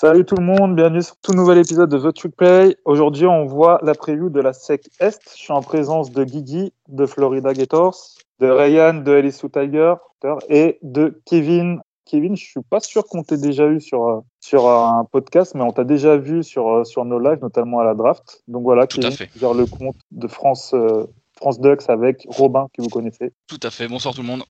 Salut tout le monde, bienvenue sur tout nouvel épisode de The Trick Play. Aujourd'hui, on voit la preview de la SEC Est. Je suis en présence de Guigui de Florida Gators, de Ryan de LSU Tiger et de Kevin. Kevin, je suis pas sûr qu'on t'ait déjà eu sur, euh, sur un podcast, mais on t'a déjà vu sur, euh, sur nos lives, notamment à la draft. Donc voilà, Tout gère le compte de France, euh, France Ducks avec Robin, que vous connaissez. Tout à fait. Bonsoir tout le monde.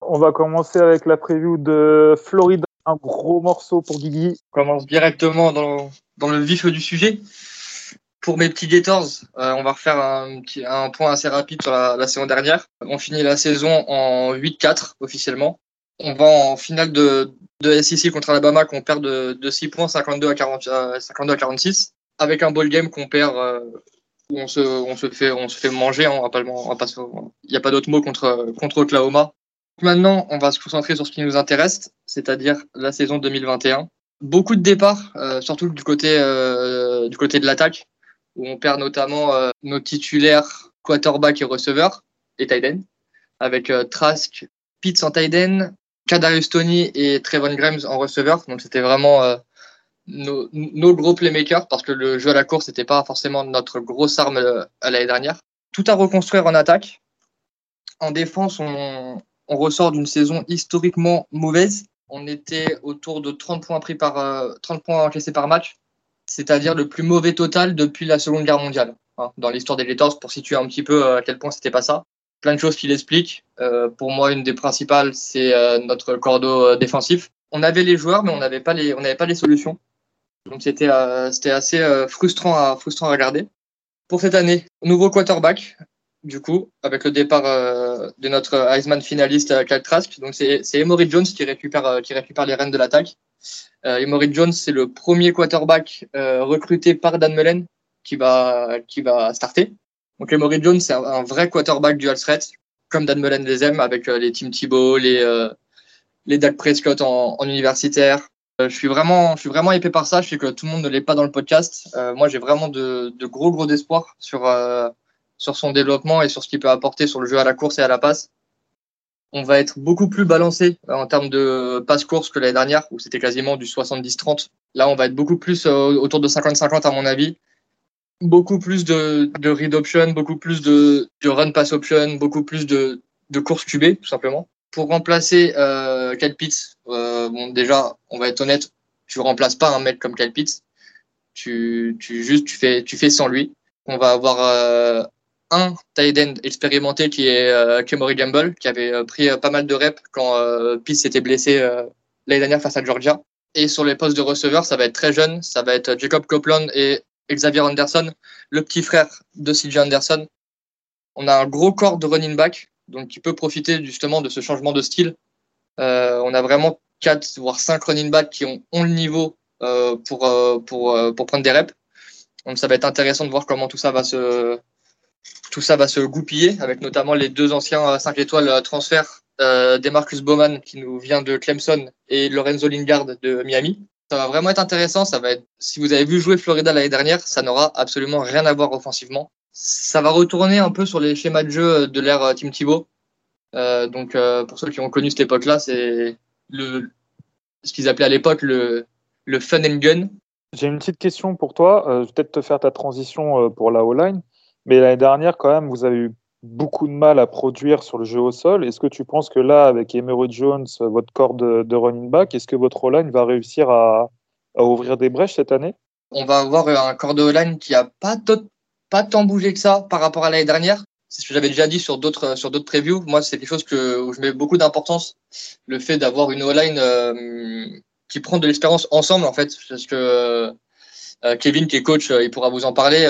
On va commencer avec la preview de Florida. Un gros morceau pour Guigui. On commence directement dans, le vif du sujet. Pour mes petits Gators, euh, on va refaire un, point assez rapide sur la, saison dernière. On finit la saison en 8-4 officiellement. On va en finale de, SEC contre Alabama qu'on perd de, de 6 points, 52 à, 40, euh, 52 à 46, avec un ball game qu'on perd euh, où on se, fait, manger. Il n'y a pas d'autre mot contre Oklahoma. Maintenant, on va se concentrer sur ce qui nous intéresse, c'est-à-dire la saison 2021. Beaucoup de départs, euh, surtout du côté, euh, du côté de l'attaque, où on perd notamment euh, nos titulaires quarterback et receveurs et end, avec euh, Trask, Pitts en end, Kadarius Tony et Trevon Grimes en receveur. Donc c'était vraiment euh, nos, nos gros playmakers parce que le jeu à la course n'était pas forcément notre grosse arme euh, à l'année dernière. Tout à reconstruire en attaque. En défense, on, on ressort d'une saison historiquement mauvaise. On était autour de 30 points pris par euh, 30 points encaissés par match, c'est-à-dire le plus mauvais total depuis la Seconde Guerre mondiale. hein, dans l'histoire des Gators, pour situer un petit peu euh, à quel point c'était pas ça. Plein de choses qui l'expliquent. Euh, pour moi, une des principales, c'est notre cordeau défensif. On avait les joueurs, mais on n'avait pas les, solutions. Donc c'était, c'était assez frustrant frustrant à regarder. Pour cette année, nouveau quarterback, du coup, avec le départ euh, de notre Heisman finaliste euh, Kyle Trask. Donc c'est Emory Jones qui récupère euh, qui récupère les rênes de l'attaque. Euh, Emory Jones, c'est le premier quarterback recruté par Dan Mullen qui va qui va starter. Donc Emory Jones, c'est un, vrai quarterback dual threat, comme Dan Mullen les aime, avec les Tim Thibault, les les Dak Prescott en, universitaire. Je suis vraiment je suis vraiment épais par ça. Je sais que tout le monde ne l'est pas dans le podcast. Moi, j'ai vraiment de, de gros gros espoirs sur sur son développement et sur ce qu'il peut apporter sur le jeu à la course et à la passe. On va être beaucoup plus balancé euh, en termes de passe-course que l'année dernière, où c'était quasiment du 70-30. Là, on va être beaucoup plus euh, autour de 50-50 à mon avis. Beaucoup plus de, read option, beaucoup plus de, run pass option, beaucoup plus de, de course QB, tout simplement. Pour remplacer euh, Pitts, euh, bon, déjà, on va être honnête, tu remplaces pas un mec comme Pitts. Tu, tu, juste, tu fais, tu fais sans lui. On va avoir euh, un tight end expérimenté qui est euh, Kemory Gamble, qui avait euh, pris euh, pas mal de reps quand euh, Pitts s'était blessé l'année dernière face à Georgia. Et sur les postes de receveur, ça va être très jeune. Ça va être Jacob Copeland et Xavier Anderson, le petit frère de CJ Anderson. On a un gros corps de running back, donc qui peut profiter justement de ce changement de style. On a vraiment quatre voire cinq running backs qui ont, le niveau pour, pour, pour prendre des reps. Donc ça va être intéressant de voir comment tout ça va se, tout ça va se goupiller, avec notamment les deux anciens 5 étoiles euh, transferts, euh, Demarcus Bowman qui nous vient de Clemson et Lorenzo Lingard de Miami. Ça va vraiment être intéressant. Ça va être, si vous avez vu jouer Florida l'année dernière, ça n'aura absolument rien à voir offensivement. Ça va retourner un peu sur les schémas de jeu de l'ère euh, Team Thibault. Euh, donc euh, pour ceux qui ont connu cette époque-là, c'est le ce qu'ils appelaient à l'époque le, le fun and gun. J'ai une petite question pour toi. Euh, je vais peut-être te faire ta transition euh, pour la O-line. Mais l'année dernière, quand même, vous avez eu beaucoup de mal à produire sur le jeu au sol. Est-ce que tu penses que là, avec Emery Jones, votre corps de, running back, est-ce que votre O-line va réussir à, ouvrir des brèches cette année? On va avoir un corps de line qui a pas, pas tant bougé que ça par rapport à l'année dernière. C'est ce que j'avais déjà dit sur d'autres sur d'autres previews. Moi, c'est quelque chose que où je mets beaucoup d'importance, le fait d'avoir une O-line euh, qui prend de l'expérience ensemble en fait, parce que euh, Kevin qui est coach, euh, il pourra vous en parler.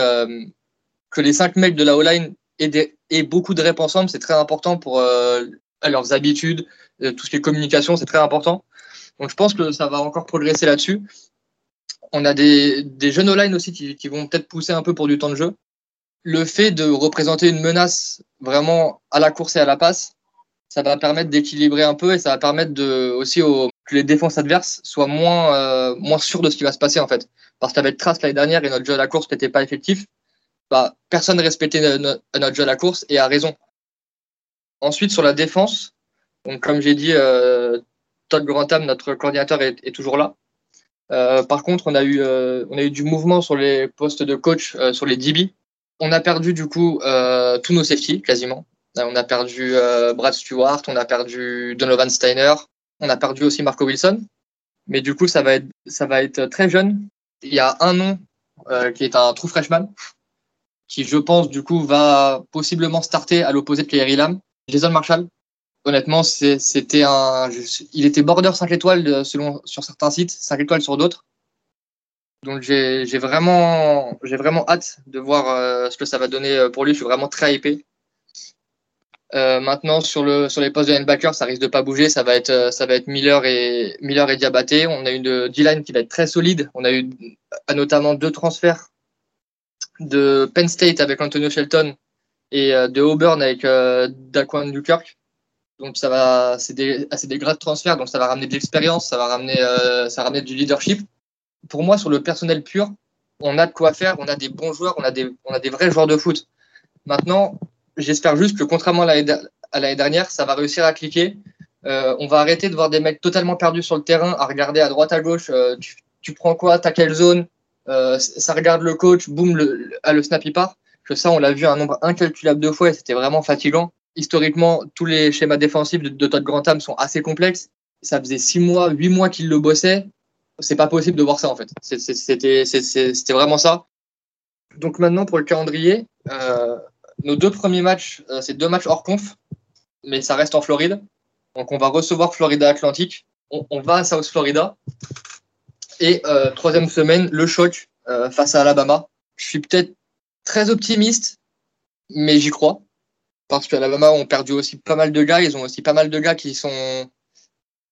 Que les cinq mecs de la O-line aient, beaucoup de reps ensemble, c'est très important pour euh, leurs habitudes, euh, tout ce qui est communication, c'est très important. Donc, je pense que ça va encore progresser là-dessus. On a des, des jeunes O-line aussi qui, vont peut-être pousser un peu pour du temps de jeu. Le fait de représenter une menace vraiment à la course et à la passe, ça va permettre d'équilibrer un peu et ça va permettre aussi que les défenses adverses soient moins, euh, moins sûres de ce qui va se passer en fait. Parce qu'avec Trace l'année dernière et notre jeu à la course n'était pas effectif, bah, personne ne respectait no- no- notre jeu à la course et a raison. Ensuite, sur la défense, donc comme j'ai dit, euh, Todd Grantham, notre coordinateur, est, toujours là. par contre, on a eu, on a eu du mouvement sur les postes de coach, sur les DB. On a perdu du coup tous nos safety quasiment. On a perdu Brad Stewart, on a perdu Donovan Steiner, on a perdu aussi Marco Wilson. Mais du coup, ça va être, ça va être très jeune. Il y a un nom qui est un true freshman, qui je pense du coup va possiblement starter à l'opposé de Kyrie Lam. Jason Marshall, honnêtement, c'était un, il était border 5 étoiles euh, selon sur certains sites, 5 étoiles sur d'autres. Donc j'ai vraiment, j'ai vraiment hâte de voir euh, ce que ça va donner euh, pour lui. Je suis vraiment très hypé. maintenant sur le sur les postes de linebacker, ça risque de pas bouger. Ça va être ça va être Miller et Miller et Diabaté. On a une D-line qui va être très solide. On a eu notamment deux transferts de Penn State avec Antonio Shelton et de Auburn avec Daquan Newkirk. Donc ça va, c'est des, ah, des grades de transfert, donc ça va ramener de l'expérience, ça va ramener, euh, ça ramener du leadership. Pour moi, sur le personnel pur, on a de quoi faire, on a des bons joueurs, on a des, on a des vrais joueurs de foot. Maintenant, j'espère juste que contrairement à l'année dernière, ça va réussir à cliquer. Euh, on va arrêter de voir des mecs totalement perdus sur le terrain, à regarder à droite à gauche. Euh, tu, tu, prends quoi T'as quelle zone? Euh, Ça regarde le coach, boum, le, ah, le snap il part. Que ça, on l'a vu un nombre incalculable de fois et c'était vraiment fatigant historiquement, tous les schémas défensifs de, de Todd Grantham sont assez complexes. Ça faisait six mois, huit mois qu'il le bossait. C'est pas possible de voir ça, en fait. C'était vraiment ça. Donc maintenant, pour le calendrier, euh, nos deux premiers matchs, euh, c'est deux matchs hors conf, mais ça reste en Floride. Donc on va recevoir Florida Atlantique. On, va à South Florida. Et euh, troisième semaine, le choc face à Alabama. Je suis peut-être très optimiste, mais j'y crois parce qu'Alabama ont perdu aussi pas mal de gars. Ils ont aussi pas mal de gars qui sont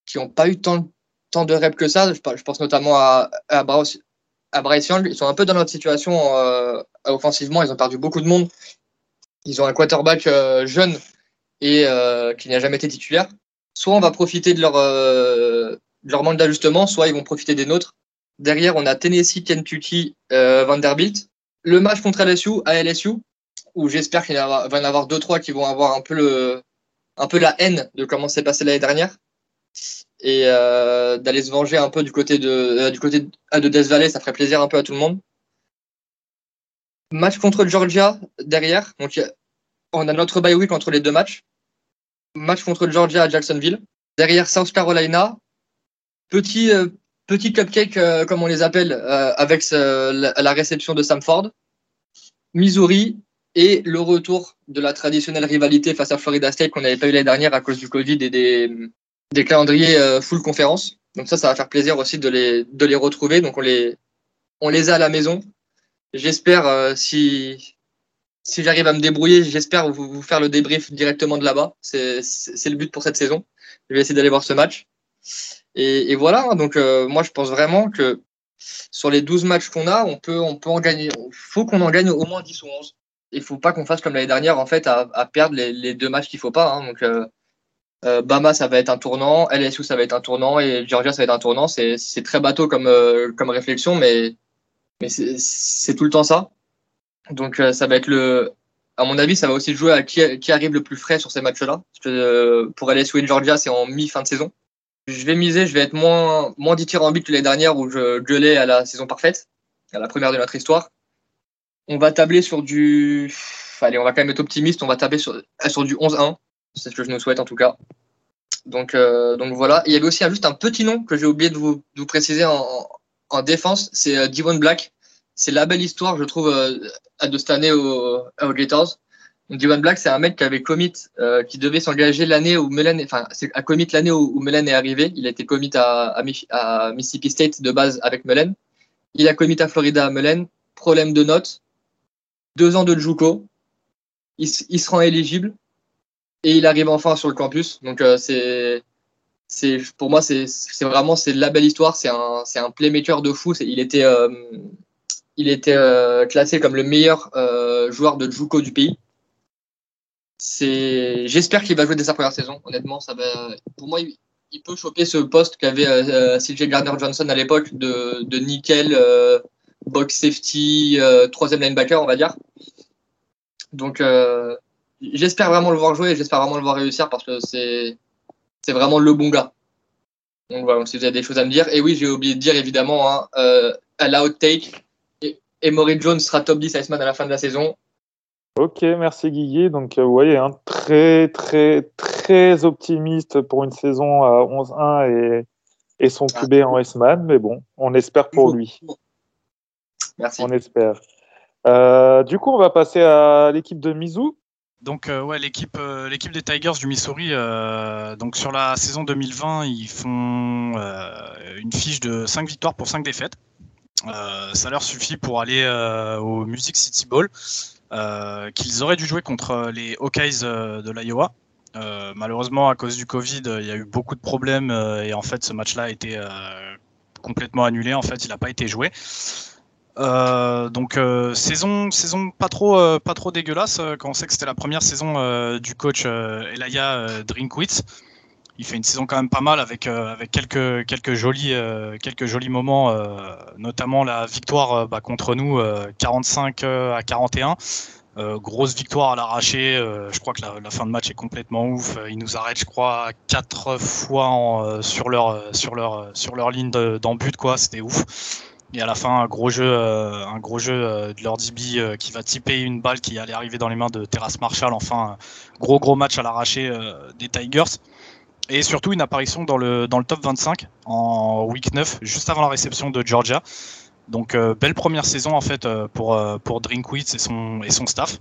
qui n'ont pas eu tant, tant de reps que ça. Je, pense notamment à, à, Bryce, Young. Ils sont un peu dans notre situation euh, offensivement. Ils ont perdu beaucoup de monde. Ils ont un quarterback euh, jeune et euh, qui n'a jamais été titulaire. Soit on va profiter de leur, de leur manque d'ajustement, soit ils vont profiter des nôtres. Derrière, on a Tennessee, Kentucky, Vanderbilt. Le match contre LSU à LSU, où j'espère qu'il va y en avoir deux, trois qui vont avoir un peu, le, un peu la haine de comment c'est passé l'année dernière et euh, d'aller se venger un peu du côté de, euh, du côté de Death Valley, ça ferait plaisir un peu à tout le monde. Match contre Georgia derrière, donc on a notre bye week entre les deux matchs. Match contre Georgia à Jacksonville. Derrière South Carolina, petit, euh, petit cupcake comme on les appelle avec la, réception de Samford. Missouri et le retour de la traditionnelle rivalité face à Florida State qu'on n'avait pas eu l'année dernière à cause du Covid et des, calendriers euh, full conférence. Donc ça, ça va faire plaisir aussi de les, de les retrouver. Donc on les, on les a à la maison. J'espère, euh, si, si j'arrive à me débrouiller, j'espère vous, vous, faire le débrief directement de là-bas. C'est le but pour cette saison. Je vais essayer d'aller voir ce match. Et, voilà, donc euh, moi je pense vraiment que sur les 12 matchs qu'on a, on peut, on peut en gagner. Il faut qu'on en gagne au moins 10 ou 11 il faut pas qu'on fasse comme l'année dernière en fait à, perdre les, deux matchs qu'il faut pas. Hein. Donc euh, euh, Bama ça va être un tournant, LSU ça va être un tournant et Georgia ça va être un tournant. C'est très bateau comme réflexion, mais c'est tout le temps ça. Donc ça va être le à mon avis, ça va aussi jouer à qui, arrive le plus frais sur ces matchs-là. pour LSU et Georgia, c'est en mi-fin de saison. Je vais miser, je vais être moins, moins dithyrambique que l'année dernière où je gueulais à la saison parfaite, à la première de notre histoire on va tabler sur du. Allez, on va quand même être optimiste. On va tabler sur, sur du 11-1. C'est ce que je nous souhaite en tout cas. Donc, euh, donc voilà. Il y avait aussi juste un petit nom que j'ai oublié de vous, de vous, préciser en, en défense. C'est euh, Devon Black. C'est la belle histoire, je trouve, euh, de cette année au, aux Gators. Devon Black, c'est un mec qui avait commit, euh, qui devait s'engager l'année où Melen, enfin, commit l'année où, est arrivé. Il a été commit à, Mississippi State de base avec Melen. Il a commit à Florida à Melen. Problème de notes deux ans de Juco, il, se rend éligible et il arrive enfin sur le campus. Donc euh, c'est pour moi c'est vraiment c'est la belle histoire. C'est un c'est un playmaker de fou. Il était euh, il était classé comme le meilleur joueur de Juco du pays. C'est j'espère qu'il va jouer dès sa première saison. Honnêtement, ça va. Pour moi, il, peut choper ce poste qu'avait CJ Gardner Johnson à l'époque de, nickel box safety, euh, troisième linebacker, on va dire. Donc, euh, j'espère vraiment le voir jouer et j'espère vraiment le voir réussir parce que c'est, c'est vraiment le bon gars. Donc voilà, si vous avez des choses à me dire. Et oui, j'ai oublié de dire évidemment, hein, euh, à l'outtake, Emory Jones sera top 10 Iceman à la fin de la saison. Ok, merci Guigui. Donc, vous voyez, un très, très, très optimiste pour une saison à 11-1 et, et son QB en Iceman. Mais bon, on espère pour lui. Merci. On espère. Euh, du coup, on va passer à l'équipe de Mizou. Donc euh, ouais, l'équipe euh, l'équipe des Tigers du Missouri, donc sur la saison 2020, ils font une fiche de 5 victoires pour 5 défaites. ça leur suffit pour aller au Music City Bowl, qu'ils auraient dû jouer contre les Hawkeyes de l'Iowa. malheureusement, à cause du Covid, il y a eu beaucoup de problèmes et en fait, ce match-là a été complètement annulé. En fait, il n'a pas été joué. Euh, donc euh, saison saison pas trop euh, pas trop dégueulasse quand on sait que c'était la première saison du coach Elia Drinkwitz. Il fait une saison quand même pas mal avec avec quelques quelques jolis moments, notamment la victoire bah, contre nous 45 à 41. grosse victoire à l'arraché. je crois que la, fin de match est complètement ouf. Ils nous arrêtent, je crois, quatre fois sur leur leur leur ligne d'en but quoi. C'était ouf. Et à la fin, un gros jeu, euh, un gros jeu euh, de Lord DB euh, qui va typer une balle qui allait arriver dans les mains de Terrace Marshall. Enfin, gros gros match à l'arraché des Tigers. Et surtout une apparition dans le, dans le top 25 en week 9, juste avant la réception de Georgia. Donc belle première saison en fait pour, pour Drinkwitz et son, et son staff.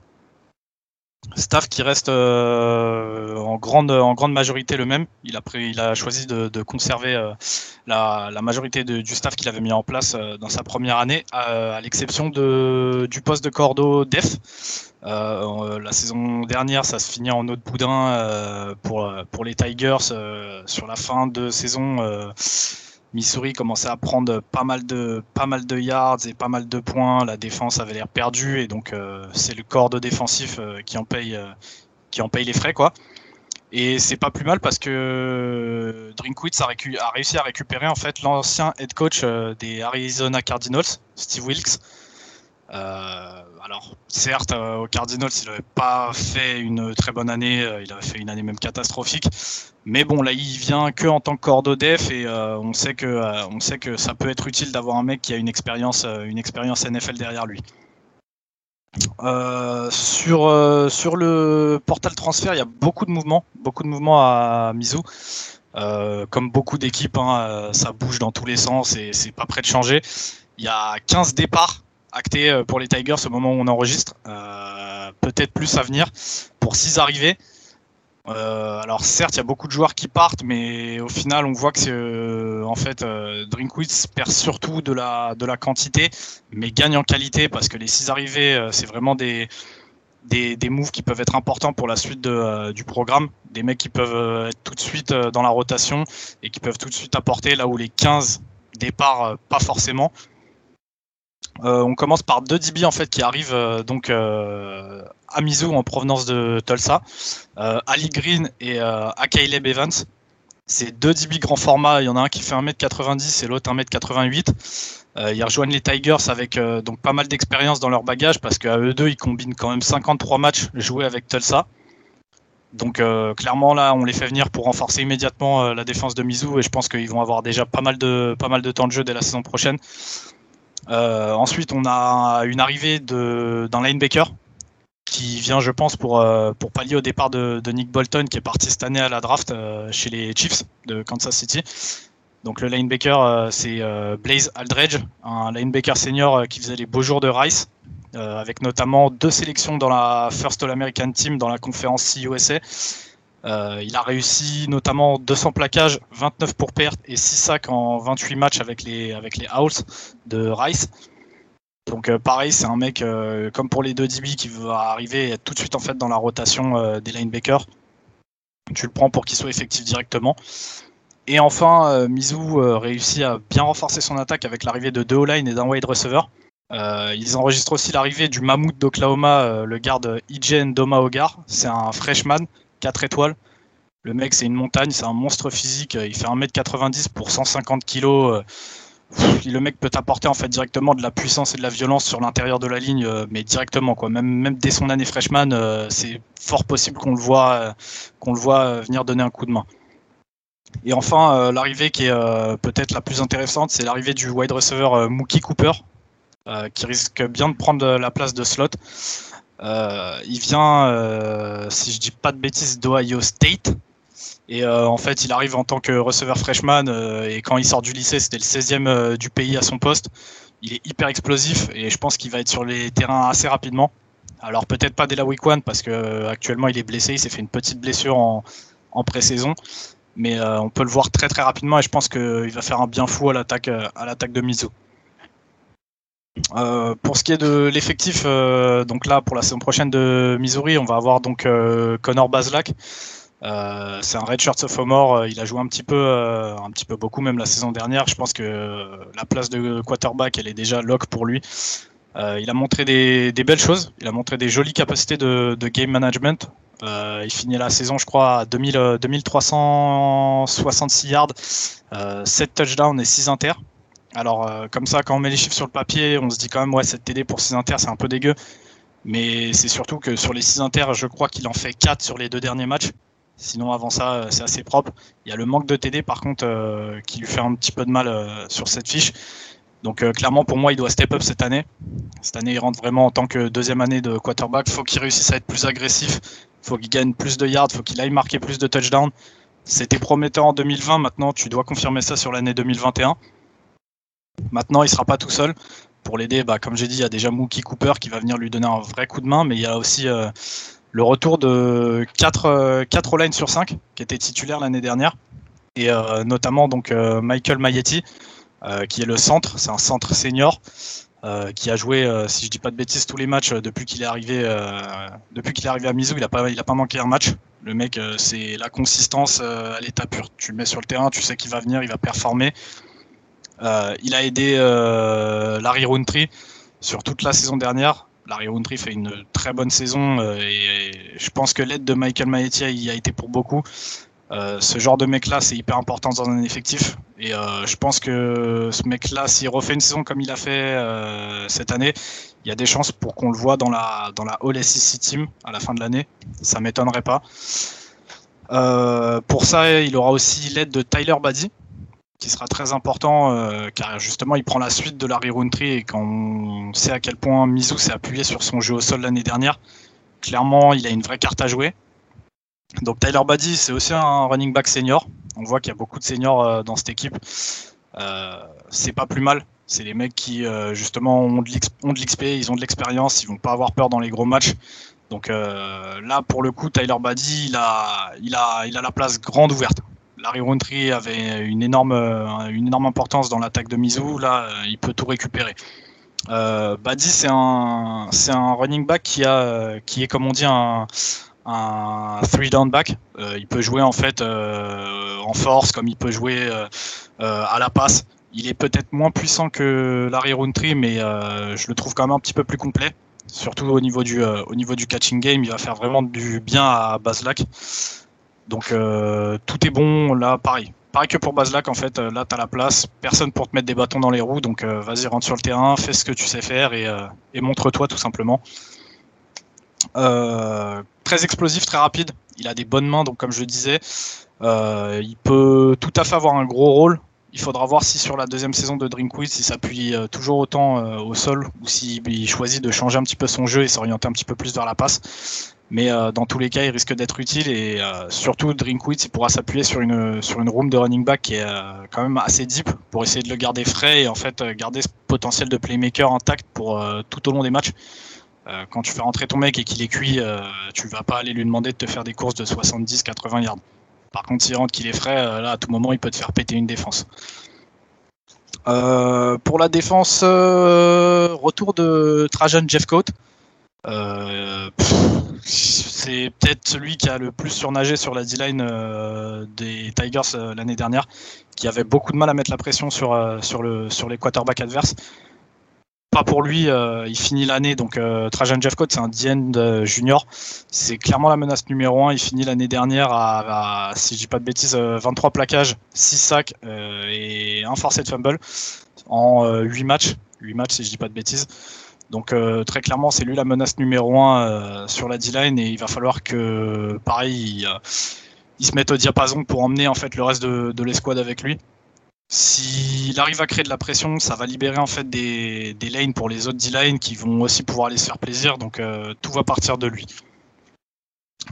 Staff qui reste euh, en, grande, en grande majorité le même. Il a, pris, il a choisi de, de conserver euh, la, la, majorité du staff qu'il avait mis en place euh, dans sa première année, à, l'exception du poste de cordeau def. la saison dernière, ça se finit en eau de boudin pour, pour les Tigers. sur la fin de saison, Missouri commençait à prendre pas mal de yards et pas mal de points. La défense avait l'air perdue et donc euh, c'est le corps de défensif euh, qui en paye euh, qui en paye les frais. Et c'est pas plus mal parce que Drinkwitz a, a, réussi à récupérer en fait l'ancien head coach des Arizona Cardinals, Steve Wilkes. Alors certes, aux Cardinals, il n'avait pas fait une très bonne année, il avait fait une année même catastrophique, mais bon, là, il vient que en tant que cordeau def et euh, on sait que euh, ça peut être utile d'avoir un mec qui a une expérience euh, une expérience NFL derrière lui. sur le portal transfert, il y a beaucoup de mouvements, beaucoup de mouvements à Mizu. comme beaucoup d'équipes, hein, ça bouge dans tous les sens et c'est pas prêt de changer. Il y a 15 départs actés pour les Tigers au moment où on enregistre. Peut-être plus à venir pour 6 arrivées. Euh, alors certes, il y a beaucoup de joueurs qui partent, mais au final, on voit que euh, en fait, euh, Drinkwitz perd surtout de la de la quantité, mais gagne en qualité parce que les six arrivées, euh, c'est vraiment des, des des moves qui peuvent être importants pour la suite de, du programme, des mecs qui peuvent être tout de suite dans la rotation et qui peuvent tout de suite apporter là où les 15 départs pas forcément. Euh, on commence par deux DB en fait qui arrivent euh, donc euh, à Mizu en provenance de Tulsa, Ali Green et Caleb Evans. C'est deux DB grand format. Il y en a un qui fait 1m90 et l'autre 1m88. ils rejoignent les Tigers avec donc pas mal d'expérience dans leur bagage parce qu'à eux deux ils combinent quand même 53 matchs joués avec Tulsa. Donc clairement là, on les fait venir pour renforcer immédiatement la défense de Mizu et je pense qu'ils vont avoir déjà pas mal de temps de jeu dès la saison prochaine. Euh, ensuite, on a une arrivée d'un linebacker qui vient, je pense, pour, euh, pour pallier au départ de, Nick Bolton, qui est parti cette année à la draft euh, chez les Chiefs de Kansas City. Donc le linebacker, c'est Blaze Aldredge, un linebacker senior qui faisait les beaux jours de Rice, avec notamment deux sélections dans la First All-American Team dans la conférence CUSA. Euh, il a réussi notamment 200 plaquages, 29 pour perte et 6 sacs en 28 matchs avec les, avec les Owls de Rice. Donc euh, pareil, c'est un mec euh, comme pour les deux DB qui va arriver être tout de suite en fait dans la rotation des linebackers. Tu le prends pour qu'il soit effectif directement. Et enfin, Mizu réussit à bien renforcer son attaque avec l'arrivée de deux O-line et d'un wide receiver. ils enregistrent aussi l'arrivée du mammouth d'Oklahoma, le garde Ijen Doma Ogar. C'est un freshman 4 étoiles. Le mec, c'est une montagne, c'est un monstre physique. Il fait 1m90 pour 150 kg. Euh, le mec peut apporter en fait directement de la puissance et de la violence sur l'intérieur de la ligne, euh, mais directement quoi. Même, même dès son année freshman, euh, c'est fort possible qu'on le voit, qu'on le voit venir donner un coup de main. Et enfin, l'arrivée qui est peut-être la plus intéressante, c'est l'arrivée du wide receiver Mookie Cooper, qui risque bien de prendre la place de slot. Il vient, si je dis pas de bêtises, d'Ohio State. Et en fait, il arrive en tant que receveur freshman. et quand il sort du lycée, c'était le 16e du pays à son poste il est hyper explosif et je pense qu'il va être sur les terrains assez rapidement. Alors peut-être pas dès la week one parce que euh, actuellement il est blessé, il s'est fait une petite blessure en, pré-saison, mais euh, on peut le voir très très rapidement et je pense qu'il va faire un bien fou à l'attaque euh, à l'attaque de Mizo. Pour ce qui est de l'effectif, donc là pour la saison prochaine de Missouri, on va avoir donc Connor Baslak, euh, c'est un redshirt sophomore. Euh, il a joué un petit peu, euh, un petit peu beaucoup même la saison dernière. Je pense que la place de quarterback, elle est déjà lock pour lui. il a montré des, belles choses. Il a montré des jolies capacités de, game management. il finit la saison, je crois, à 2000, 2366 yards, 7 touchdowns et 6 inter. Alors, comme ça, quand on met les chiffres sur le papier, on se dit quand même, ouais, 7 TD pour 6 inter, c'est un peu dégueu. Mais c'est surtout que sur les 6 inter, je crois qu'il en fait 4 sur les deux derniers matchs. Sinon, avant ça, euh, c'est assez propre. Il y a le manque de TD, par contre, euh, qui lui fait un petit peu de mal euh, sur cette fiche. Donc, clairement, pour moi, il doit step up cette année. Cette année, il rentre vraiment en tant que deuxième année de quarterback. Faut qu'il réussisse à être plus agressif. Faut qu'il gagne plus de yards. Faut qu'il aille marquer plus de touchdowns. C'était prometteur en 2020. Maintenant, tu dois confirmer ça sur l'année 2021. Maintenant, il ne sera pas tout seul. Pour l'aider, bah, comme j'ai dit, il y a déjà Mookie Cooper qui va venir lui donner un vrai coup de main, mais il y a aussi le retour de 4, 4 lines sur 5 qui étaient titulaires l'année dernière, et euh, notamment donc euh, Michael Maietti, euh, qui est le centre, c'est un centre senior. qui a joué, si je dis pas de bêtises, tous les matchs depuis qu'il est arrivé, depuis qu'il est arrivé à Mizou, il a pas, pas manqué un match. Le mec, c'est la consistance à l'état pur. Tu le mets sur le terrain, tu sais qu'il va venir, il va performer. Il a aidé Larry Rountree sur toute la saison dernière. Larry Rountree fait une très bonne saison euh, et, je pense que l'aide de Michael Maetia y a été pour beaucoup. Euh, ce genre de mec-là, c'est hyper important dans un effectif. Et euh, je pense que ce mec-là, s'il refait une saison comme il a fait cette année, il y a des chances pour qu'on le voit dans la, dans la All SEC Team à la fin de l'année. Ça m'étonnerait pas. pour ça, il aura aussi l'aide de Tyler Buddy, qui sera très important euh, car justement il prend la suite de Larry Rountree et quand on sait à quel point Mizu s'est appuyé sur son jeu au sol l'année dernière, clairement il a une vraie carte à jouer. Donc Tyler Buddy c'est aussi un running back senior. On voit qu'il y a beaucoup de seniors euh, dans cette équipe. Euh, c'est pas plus mal. C'est les mecs qui justement ont de l'XP, ils ont de l'expérience, ils vont pas avoir peur dans les gros matchs. Donc là pour le coup Tyler Buddy il a, il a, il a la place grande ouverte. Larry Rountree avait une énorme, euh, une énorme importance dans l'attaque de Mizu. Là, euh, il peut tout récupérer. Euh, Badi, c'est un, un running back qui, a, qui est, comme on dit, un, un three down back. il peut jouer en fait en force, comme il peut jouer à la passe. Il est peut-être moins puissant que Larry Rountree, mais je le trouve quand même un petit peu plus complet. Surtout au niveau du, au niveau du catching game, il va faire vraiment du bien à Baslack. Donc euh, tout est bon là, pareil. Pareil que pour Baslac, en fait, euh, là tu as la place, personne pour te mettre des bâtons dans les roues, donc euh, vas-y, rentre sur le terrain, fais ce que tu sais faire et, montre-toi tout simplement. très explosif, très rapide, il a des bonnes mains, donc comme je le disais, il peut tout à fait avoir un gros rôle. Il faudra voir si sur la deuxième saison de Drinkwiz, il s'appuie toujours autant au sol ou s'il choisit de changer un petit peu son jeu et s'orienter un petit peu plus vers la passe. Mais euh, dans tous les cas, il risque d'être utile et euh, surtout Drinkwitz, il pourra s'appuyer sur une, sur une room de running back qui est euh, quand même assez deep pour essayer de le garder frais et en fait garder ce potentiel de playmaker intact pour tout au long des matchs. quand tu fais rentrer ton mec et qu'il est cuit, tu vas pas aller lui demander de te faire des courses de 70-80 yards. Par contre, s'il rentre qu'il est frais, là à tout moment il peut te faire péter une défense. pour la défense, retour de Trajan Jeffcoat. Euh, c'est peut-être celui qui a le plus surnagé sur la D-line euh, des Tigers euh, l'année dernière, qui avait beaucoup de mal à mettre la pression sur, sur les quarterbacks adverses. Pas pour lui, il finit l'année, donc Trajan Jeffcoat, c'est un D-end junior. C'est clairement la menace numéro 1. Il finit l'année dernière à, si je dis pas de bêtises, 23 plaquages, 6 sacs et un forcé de fumble en 8 matchs. 8 matchs si je dis pas de bêtises. Donc euh, très clairement, c'est lui la menace numéro un euh, sur la D-line et il va falloir que, pareil, ils se mettent au diapason pour emmener en fait le reste de, de l'escouade avec lui. S'il arrive à créer de la pression, ça va libérer en fait des, des lanes pour les autres D-line qui vont aussi pouvoir aller se faire plaisir. Donc euh, tout va partir de lui.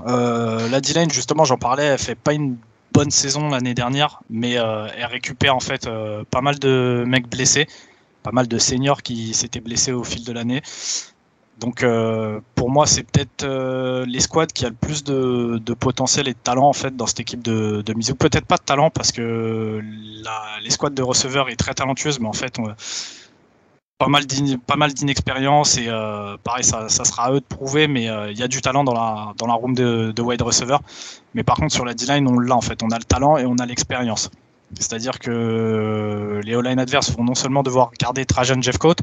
Euh, la D-line, justement, j'en parlais, elle fait pas une bonne saison l'année dernière, mais euh, elle récupère en fait euh, pas mal de mecs blessés, pas mal de seniors qui s'étaient blessés au fil de l'année. Donc euh, pour moi, c'est peut-être euh, l'escouade qui a le plus de, potentiel et de talent en fait dans cette équipe de, de Mizu. Peut-être pas de talent parce que l'escouade de receveurs est très talentueuse, mais en fait, pas mal d'inexpérience et euh, pareil, ça, sera à eux de prouver, mais il y a du talent dans la dans la room de, de wide receiver. Mais par contre, sur la D-line, on l'a en fait, on a le talent et on a l'expérience. C'est-à-dire que les O-line adverses vont non seulement devoir garder Trajan Jeffcoat,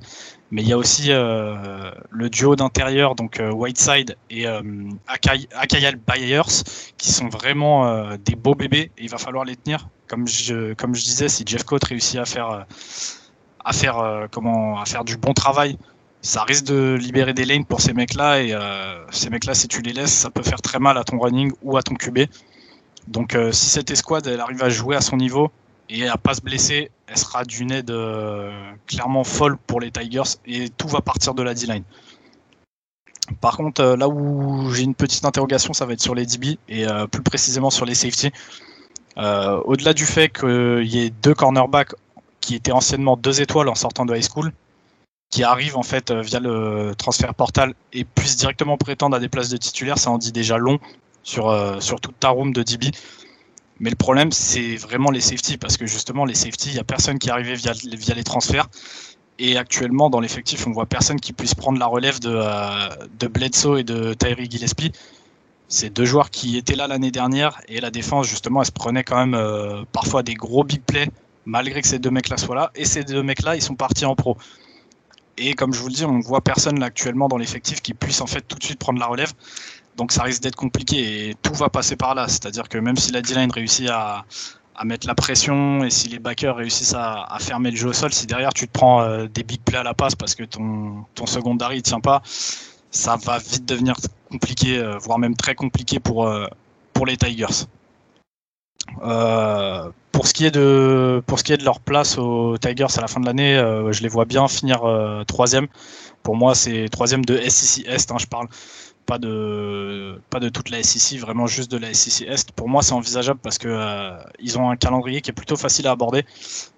mais il y a aussi euh, le duo d'intérieur, donc euh, Whiteside et euh, Akayal Byers, qui sont vraiment euh, des beaux bébés et il va falloir les tenir. Comme je, disais, si Jeffcoat réussit à faire du bon travail, ça risque de libérer des lanes pour ces mecs-là et ces mecs-là, si tu les laisses, ça peut faire très mal à ton running ou à ton QB. Donc euh, si cette escouade elle arrive à jouer à son niveau et à pas se blesser, elle sera d'une aide euh, clairement folle pour les Tigers et tout va partir de la D-line. Par contre, euh, là où j'ai une petite interrogation, ça va être sur les DB et plus précisément sur les safety. Au-delà du fait qu'il y ait deux cornerbacks qui étaient anciennement deux étoiles en sortant de high school, qui arrivent en fait via le transfert portal et puissent directement prétendre à des places de titulaires, ça en dit déjà long sur, euh, sur toute ta room de DB. Mais le problème, c'est vraiment les safety, parce que justement, les safety, il n'y a personne qui est arrivé via, les transferts. Et actuellement, dans l'effectif, on voit personne qui puisse prendre la relève de, euh, Bledsoe et de Tyree Gillespie. C'est deux joueurs qui étaient là l'année dernière, et la défense, justement, elle se prenait quand même euh, parfois des gros big plays, malgré que ces deux mecs-là soient là. Et ces deux mecs-là, ils sont partis en pro. Et comme je vous le dis, on voit personne actuellement dans l'effectif qui puisse en fait tout de suite prendre la relève. Donc ça risque d'être compliqué et tout va passer par là. C'est-à-dire que même si la D-line réussit à, à, mettre la pression et si les backers réussissent à, à, fermer le jeu au sol, si derrière tu te prends euh, des big plays à la passe parce que ton, ton secondary ne tient pas, ça va vite devenir compliqué, euh, voire même très compliqué pour, euh, pour les Tigers. Pour ce qui est de pour ce qui est de leur place aux Tigers à la fin de l'année, je les vois bien finir troisième. Pour moi, c'est troisième de SEC Est. Hein, je parle pas de toute la SEC, vraiment juste de la SEC Est. Pour moi, c'est envisageable parce que euh, ils ont un calendrier qui est plutôt facile à aborder.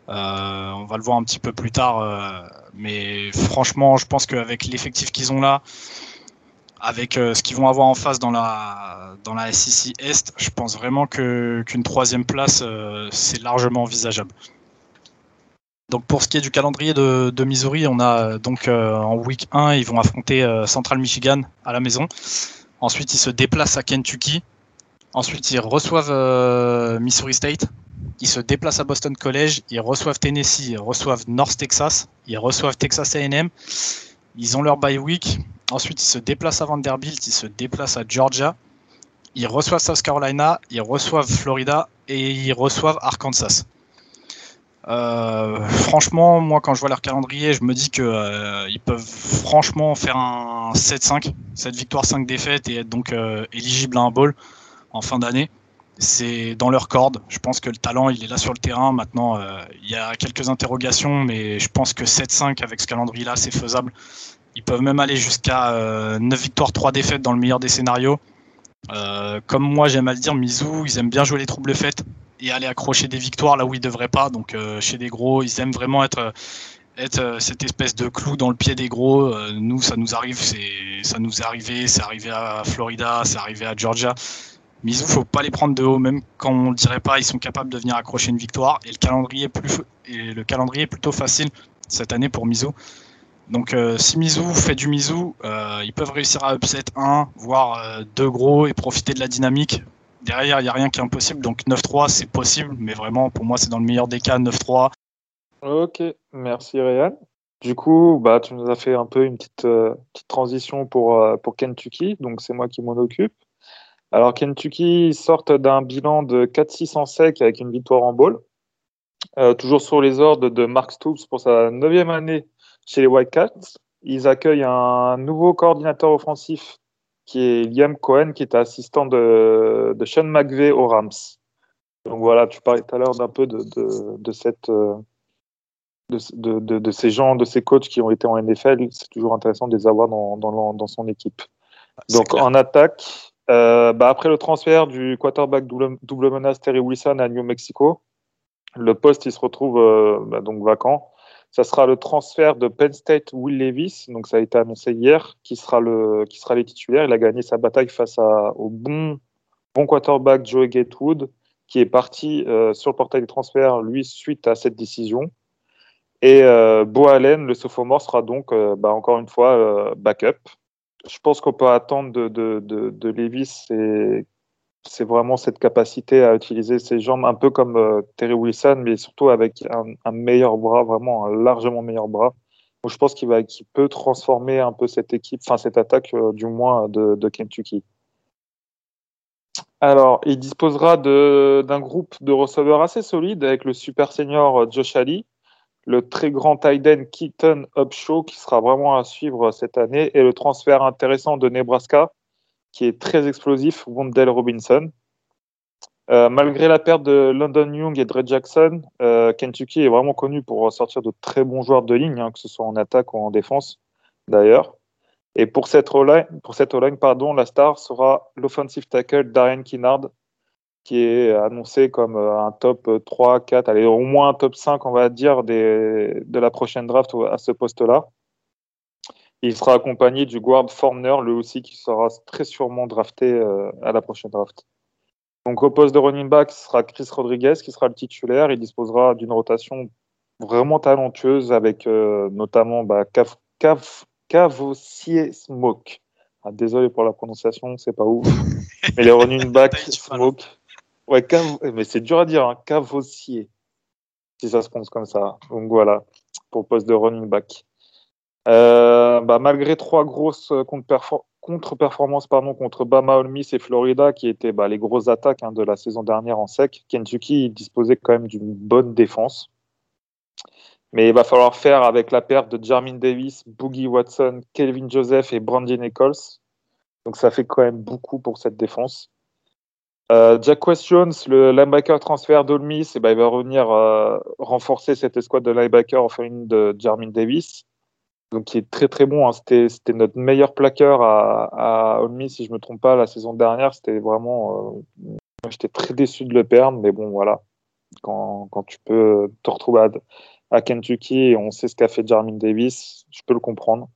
Euh, on va le voir un petit peu plus tard, euh, mais franchement, je pense qu'avec l'effectif qu'ils ont là, avec ce qu'ils vont avoir en face dans la dans SEC Est, je pense vraiment que qu'une troisième place c'est largement envisageable. Donc pour ce qui est du calendrier de, Missouri, on a donc euh, en week 1, ils vont affronter euh, Central Michigan à la maison. Ensuite, ils se déplacent à Kentucky. Ensuite, ils reçoivent euh, Missouri State. Ils se déplacent à Boston College. Ils reçoivent Tennessee. Ils reçoivent North Texas. Ils reçoivent Texas A&M. Ils ont leur bye week. Ensuite, ils se déplacent à Vanderbilt. Ils se déplacent à Georgia. Ils reçoivent South Carolina. Ils reçoivent Florida et ils reçoivent Arkansas. Euh, franchement, moi, quand je vois leur calendrier, je me dis que euh, ils peuvent franchement faire un 7-5, 7 victoires, 5 défaites et être donc euh, éligible à un bowl en fin d'année. C'est dans leur corde. Je pense que le talent, il est là sur le terrain. Maintenant, euh, il y a quelques interrogations, mais je pense que 7-5 avec ce calendrier-là, c'est faisable. Ils peuvent même aller jusqu'à 9 victoires, 3 défaites dans le meilleur des scénarios. comme moi, j'aime à le dire, Mizou, ils aiment bien jouer les troubles faites et aller accrocher des victoires là où ils devraient pas. Donc euh, chez des gros, ils aiment vraiment être être euh, cette espèce de clou dans le pied des gros. Euh, nous, ça nous arrive, ça nous est arrivé, c'est arrivé à Florida, c'est arrivé à Georgia. Misou, faut pas les prendre de haut, même quand on le dirait pas, ils sont capables de venir accrocher une victoire. Et le calendrier est plutôt facile cette année pour Misou. Donc euh, si Mizu fait du Mizu, euh, ils peuvent réussir à upset 1, voire euh, deux gros et profiter de la dynamique derrière, il n'y a rien qui est impossible. Donc 9-3, c'est possible, mais vraiment, pour moi, c'est dans le meilleur des cas, 9-3. Ok, merci Ryan. Du coup, bah, tu nous as fait un peu une petite, euh, transition pour, euh, pour Kentucky, donc c'est moi qui m'en occupe. Alors Kentucky sortent d'un bilan de 4-6 en sec avec une victoire en bowl. Euh, toujours sur les ordres de Mark Stoops pour sa neuvième année chez les Whitecaps. Ils accueillent un nouveau coordinateur offensif qui est Liam Cohen, qui était assistant de, de Sean McVeigh aux Rams. Donc voilà, tu parlais tout à l'heure d'un peu de, de, de cette. Euh, de, de, de, ces gens, de ces coachs qui ont été en NFL, c'est toujours intéressant de les avoir dans, dans, dans son équipe. Donc en attaque, euh, bah, après le transfert du quarterback double, double, menace Terry Wilson à New Mexico, le poste il se retrouve euh, bah, donc vacant. Ça sera le transfert de Penn State Will Levis, donc ça a été annoncé hier, qui sera le qui sera les titulaires. Il a gagné sa bataille face au bon bon quarterback Joey Gatewood qui est parti euh, sur le portail des transferts, lui, suite à cette décision. Et euh, Bo Allen, le sophomore, sera donc, euh, bah, encore une fois, backup. Je pense qu'on peut attendre de, de, de, de Levis, c'est vraiment cette capacité à utiliser ses jambes, un peu comme euh, Terry Wilson, mais surtout avec un, meilleur bras, vraiment un largement meilleur bras. Je pense qu'il va, peut transformer un peu cette équipe, enfin cette attaque, euh, du moins de, Kentucky. Alors, il disposera d'un groupe de receveurs assez solide avec le super senior Josh Ali, le très grand Tyden Keaton Upshaw qui sera vraiment à suivre cette année et le transfert intéressant de Nebraska qui est très explosif, Wondell Robinson. Euh, malgré la perte de London Young et Dre Jackson, euh, Kentucky est vraiment connu pour sortir de très bons joueurs de ligne, hein, que ce soit en attaque ou en défense d'ailleurs. Et pour cette O-line, pardon, la star sera l'offensive tackle Darian Kinnard, qui est annoncé comme euh, un top 3, 4, allez, au moins un top 5, on va dire, de la prochaine draft à ce poste-là. Il sera accompagné du guard Formner, lui aussi, qui sera très sûrement drafté euh, à la prochaine draft. Donc au poste de running back, ce sera Chris Rodriguez qui sera le titulaire. Il disposera d'une rotation vraiment talentueuse avec euh, notamment bah, Cav, Cav, Cavossier Smoke. Ah, désolé pour la prononciation, c'est pas ouf. Mais les running back Smoke. Ouais, Cav... mais c'est dur à dire, hein. Cavossier. Si ça se prononce comme ça. Donc voilà, pour le poste de running back. Euh, bah, malgré trois grosses contre-performances pardon, contre Bama, Ole Miss et Florida, qui étaient bah, les grosses attaques hein, de la saison dernière en sec, Kentucky disposait quand même d'une bonne défense. Mais il va falloir faire avec la perte de Jermaine Davis, Boogie Watson, Kelvin Joseph et Brandy Nichols. Donc ça fait quand même beaucoup pour cette défense. Euh, Jack West Jones, le linebacker transfert d'Olmis, eh ben, il va revenir euh, renforcer cette escouade de linebacker en famille de Jermaine Davis. Donc qui est très très bon. Hein. C'était notre meilleur plaqueur à, à si je me trompe pas, la saison dernière. C'était vraiment. Euh, J'étais très déçu de le perdre, mais bon, voilà. Quand, quand tu peux te retrouver à, Kentucky on sait ce qu'a fait Jermaine Davis, je peux le comprendre.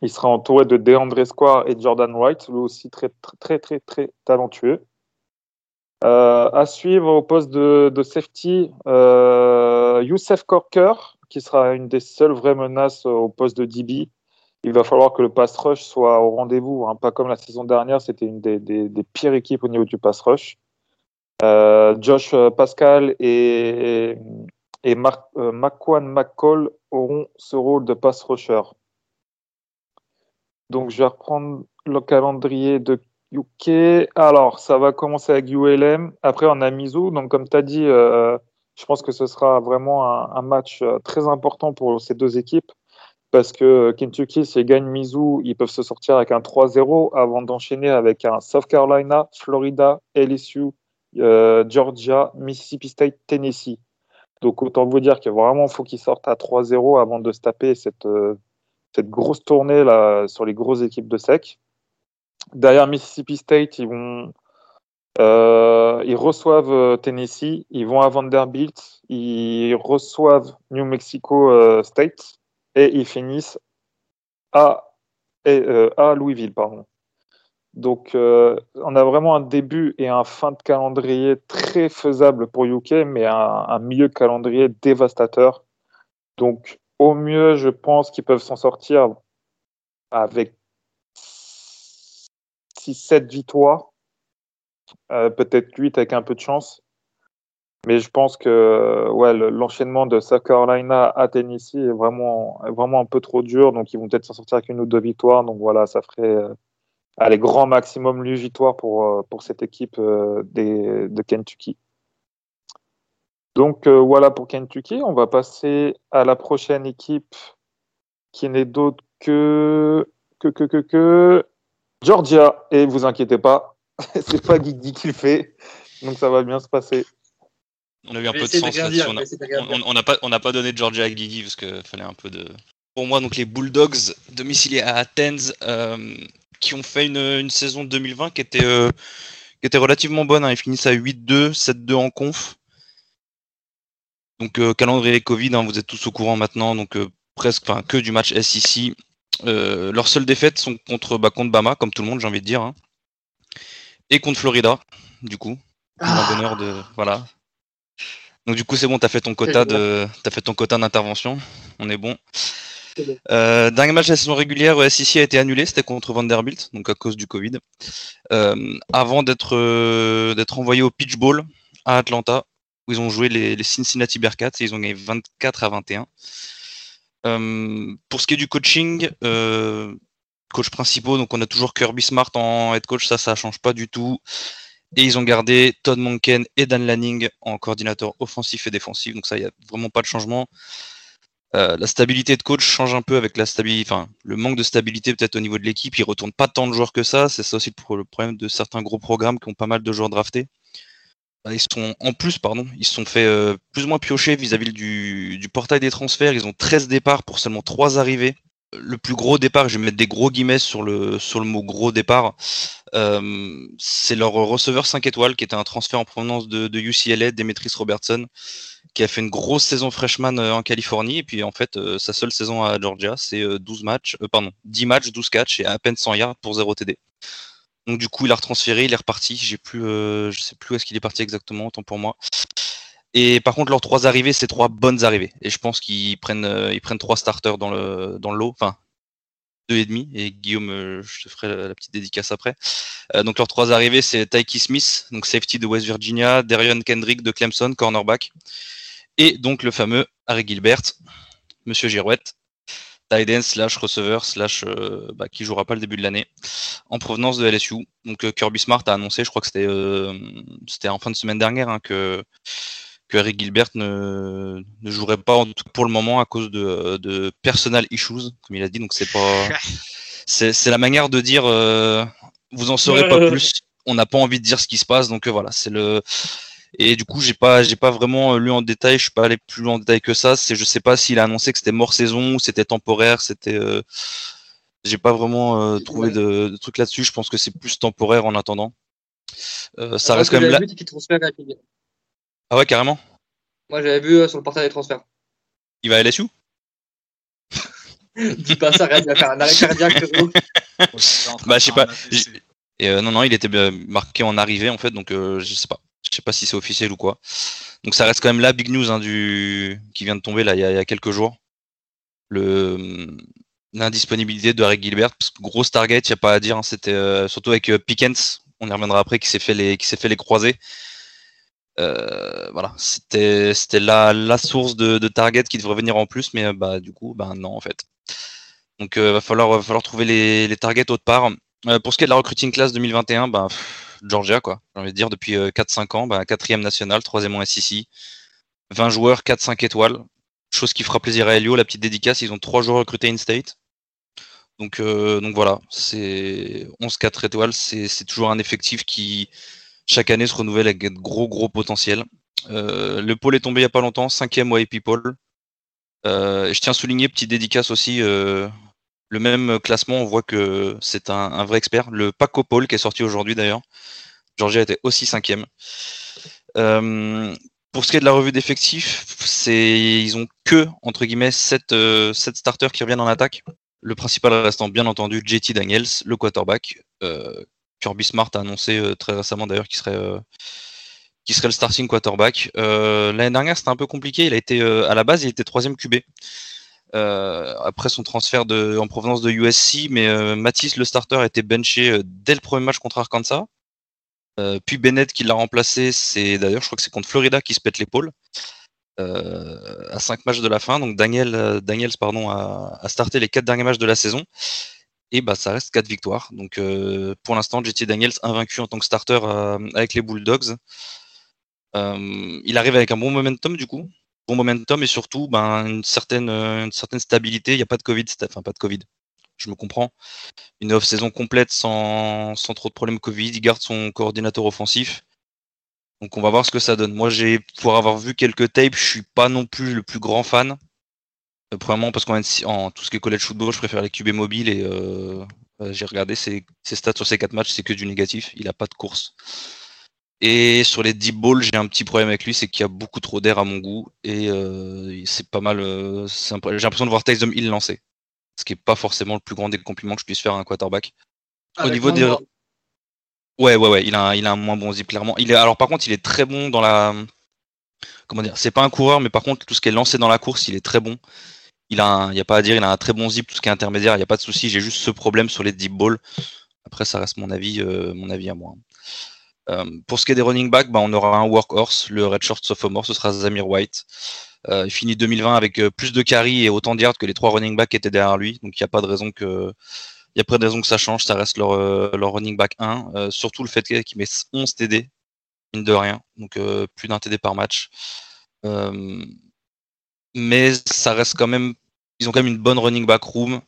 Il sera entouré de DeAndre Square et Jordan Wright, lui aussi très très très très, talentueux. Euh, à suivre au poste de, de safety, euh, Youssef Corker, qui sera une des seules vraies menaces au poste de DB. Il va falloir que le pass rush soit au rendez-vous, hein, pas comme la saison dernière, c'était une des, pires équipes au niveau du pass rush. Euh, Josh Pascal et, et Mark, euh, McQuan McCall auront ce rôle de pass rusher. Donc je vais reprendre le calendrier de UK. Alors ça va commencer avec ULM. Après on a Mizu. Donc comme tu as dit, euh, je pense que ce sera vraiment un, match euh, très important pour ces deux équipes. Parce que Kentucky, s'ils gagnent Mizu, ils peuvent se sortir avec un 3-0 avant d'enchaîner avec un South Carolina, Florida, LSU, euh, Georgia, Mississippi State, Tennessee. Donc autant vous dire qu'il vraiment faut qu'ils sortent à 3-0 avant de se taper cette, euh, cette grosse tournée là sur les grosses équipes de sec. Derrière Mississippi State, ils vont euh, ils reçoivent euh, Tennessee, ils vont à Vanderbilt, ils reçoivent New Mexico euh, State et ils finissent à, à Louisville, pardon. Donc, on a vraiment un début et un fin de calendrier très faisable pour UK, mais un, un milieu de calendrier dévastateur. Donc, au mieux, je pense qu'ils peuvent s'en sortir avec 6-7 victoires, peut-être 8 avec un peu de chance. Mais je pense que ouais, l'enchaînement de South Carolina à Tennessee est vraiment, vraiment un peu trop dur. Donc, ils vont peut-être s'en sortir avec une ou deux victoires. Donc, voilà, ça ferait euh, allez, grand maximum 8 victoires pour, euh, pour cette équipe euh, de Kentucky. Donc, euh, voilà pour Kentucky. On va passer à la prochaine équipe qui n'est d'autre que, que, que, que, que Georgia. Et vous inquiétez pas, c'est pas Guigui qui le fait. Donc ça va bien se passer. On a eu un peu de sens là-dessus. On n'a pas, on pas donné Georgia à Guigui parce qu'il fallait un peu de. Pour moi, donc les Bulldogs domiciliés à Athens, euh, qui ont fait une, saison 2020 qui était, euh, qui était relativement bonne. Hein. Ils finissent à 8-2, 7-2 en conf. Donc euh, calendrier Covid, hein, vous êtes tous au courant maintenant, donc presque, enfin que du match SEC. leurs seules défaites sont contre, bah, contre Bama, comme tout le monde, j'ai envie de dire, hein. Et contre Florida, du coup. Ah. bonheur de voilà, donc du coup c'est bon, t'as fait ton quota de, as fait ton quota d'intervention. On est bon. Euh, dernier match de la saison régulière, SEC a été annulé, c'était contre Vanderbilt, donc à cause du Covid. Euh, avant d'être euh, d'être envoyé au Pitch Bowl à Atlanta, où ils ont joué les, Cincinnati Bearcats et ils ont gagné 24 à 21. pour ce qui est du coaching, coach principaux, donc on a toujours Kirby Smart en head coach, ça ça change pas du tout. Et ils ont gardé Todd Monken et Dan Lanning en coordinateur offensif et défensif. Donc ça, il n'y a vraiment pas de changement. Euh, la stabilité de coach change un peu avec la stabilité, enfin le manque de stabilité peut-être au niveau de l'équipe. Ils retournent pas tant de joueurs que ça. C'est ça aussi le problème de certains gros programmes qui ont pas mal de joueurs draftés. Ils sont en plus, pardon, ils se sont fait euh, plus ou moins piocher vis-à-vis du, du, portail des transferts. Ils ont 13 départs pour seulement 3 arrivées le plus gros départ, je vais mettre des gros guillemets sur le, sur mot gros départ, euh, c'est leur receveur 5 étoiles qui était un transfert en provenance de, de UCLA, Demetris Robertson, qui a fait une grosse saison freshman euh, en Californie. Et puis en fait, euh, sa seule saison à Georgia, c'est 12 matchs, pardon, 10 matchs, 12 catchs et à peine 100 yards pour 0 TD. Donc du coup, il a retransféré, il est reparti. J'ai plus, je sais plus où est-ce qu'il est parti exactement, autant pour moi. Et par contre, leurs trois arrivées, c'est trois bonnes arrivées. Et je pense qu'ils prennent, euh, ils prennent trois starters dans le, dans le lot. Enfin, deux et demi. Et Guillaume, euh, je te ferai la, petite dédicace après. Euh, donc leurs trois arrivées, c'est Tyke Smith, donc safety de West Virginia, Darion Kendrick de Clemson, cornerback. Et donc le fameux Harry Gilbert, Monsieur Girouette, tight end slash receveur slash bah, qui jouera pas le début de l'année en provenance de LSU. Donc Kirby Smart a annoncé, je crois que c'était c'était en fin de semaine dernière, hein, que que Eric Gilbert ne, ne jouerait pas en pour le moment à cause de, de personal issues, comme il a dit. Donc c'est pas, c'est la manière de dire euh, vous en saurez pas plus. On n'a pas envie de dire ce qui se passe, donc euh, voilà, c'est le. Et du coup, j'ai pas, j'ai pas vraiment lu en détail. Je suis pas allé plus loin en détail que ça. C'est, je sais pas s'il a annoncé que c'était mort saison ou c'était temporaire. C'était, euh, j'ai pas vraiment trouvé de, de trucs là-dessus. Je pense que c'est plus temporaire en attendant. ça reste quand même là. Ah ouais, carrément Moi, j'avais vu euh, sur le portail des transferts. Il va à LSU Dis pas ça, il va faire un arrêt cardiaque. bah, je sais pas. Et euh, non, non, il était marqué en arrivée, en fait, donc euh, je sais pas. Je sais pas si c'est officiel ou quoi. Donc ça reste quand même la big news hein, du... qui vient de tomber là il y a, quelques jours. Le l'indisponibilité de Harry Gilbert, parce que grosse target, il n'y a pas à dire, hein, c'était surtout avec Pickens, on y reviendra après, qui s'est fait les qui s'est fait les croisés. Euh, voilà, c'était la, la source de, de, target qui devrait venir en plus, mais bah du coup, bah non en fait. Donc euh, va falloir va falloir trouver les, les targets autre part. Euh, pour ce qui est de la recruiting class 2021, bah Georgia quoi. J'ai envie de dire depuis 4-5 ans, bah, quatrième national, troisième en SEC, 20 joueurs, 4-5 étoiles. Chose qui fera plaisir à Elio, la petite dédicace, ils ont trois joueurs recrutés in-state. Donc, donc voilà, c'est 11-4 étoiles, c'est toujours un effectif qui, chaque année se renouvelle avec gros gros potentiel. Euh, le pôle est tombé il n'y a pas longtemps, cinquième IP Pôle. Euh, je tiens à souligner, petite dédicace aussi, euh, le même classement, on voit que c'est un, vrai expert. Le Paco Pôle qui est sorti aujourd'hui d'ailleurs. Georgia était aussi cinquième. pour ce qui est de la revue d'effectifs, ils ont que entre guillemets 7, starters qui reviennent en attaque. Le principal restant bien entendu JT Daniels, le quarterback, Kirby Smart a annoncé euh, très récemment d'ailleurs qu'il serait euh, serait le starting quarterback. Euh, l'année dernière, c'était un peu compliqué. Il a été à la base, il était troisième QB. après son transfert en provenance de USC, mais Matisse, le starter, a été benché dès le premier match contre Arkansas. puis Bennett qui l'a remplacé, c'est d'ailleurs, je crois que c'est contre Florida qui se pète l'épaule. à cinq matchs de la fin, donc Daniel, Daniels a, a, starté les quatre derniers matchs de la saison et bah, ça reste 4 victoires. Donc euh, pour l'instant, JT Daniels invaincu en tant que starter euh, avec les Bulldogs. Euh, il arrive avec un bon momentum du coup, bon momentum et surtout ben, une, certaine, stabilité. Il n'y a pas de Covid, enfin pas de Covid. je me comprends. Une off-saison complète sans, sans trop de problèmes Covid, il garde son coordinateur offensif. Donc on va voir ce que ça donne. Moi, j'ai pour avoir vu quelques tapes, je suis pas non plus le plus grand fan. Euh, premièrement parce qu'en en tout ce qui est college football, je préfère les QB mobiles et euh, euh, j'ai regardé ses, stats sur ces quatre matchs, c'est que du négatif. Il a pas de course. Et sur les deep balls, j'ai un petit problème avec lui, c'est qu'il y a beaucoup trop d'air à mon goût et c'est pas mal. j'ai l'impression de voir Taysom Hill lancer, ce qui est pas forcément le plus grand des compliments que je puisse faire à un quarterback. Au niveau des Ouais, ouais, ouais, il a, un, il a un moins bon zip, clairement. Il est, alors, par contre, il est très bon dans la. Comment dire C'est pas un coureur, mais par contre, tout ce qui est lancé dans la course, il est très bon. Il a, a pas à dire, il a un très bon zip, tout ce qui est intermédiaire, il n'y a pas de souci. J'ai juste ce problème sur les deep balls. Après, ça reste mon avis, euh, mon avis à moi. Euh, pour ce qui est des running backs, bah, on aura un workhorse, le redshirt sophomore, ce sera Zamir White. Euh, il finit 2020 avec plus de carry et autant de yards que les trois running backs qui étaient derrière lui. Donc il n'y a pas de raison que il a pas de raison que ça change, ça reste leur, leur running back 1. Euh, surtout le fait qu'il met 11 TD, mine de rien, donc plus d'un TD par match. mais ça reste quand même, ils ont quand même une bonne running back room.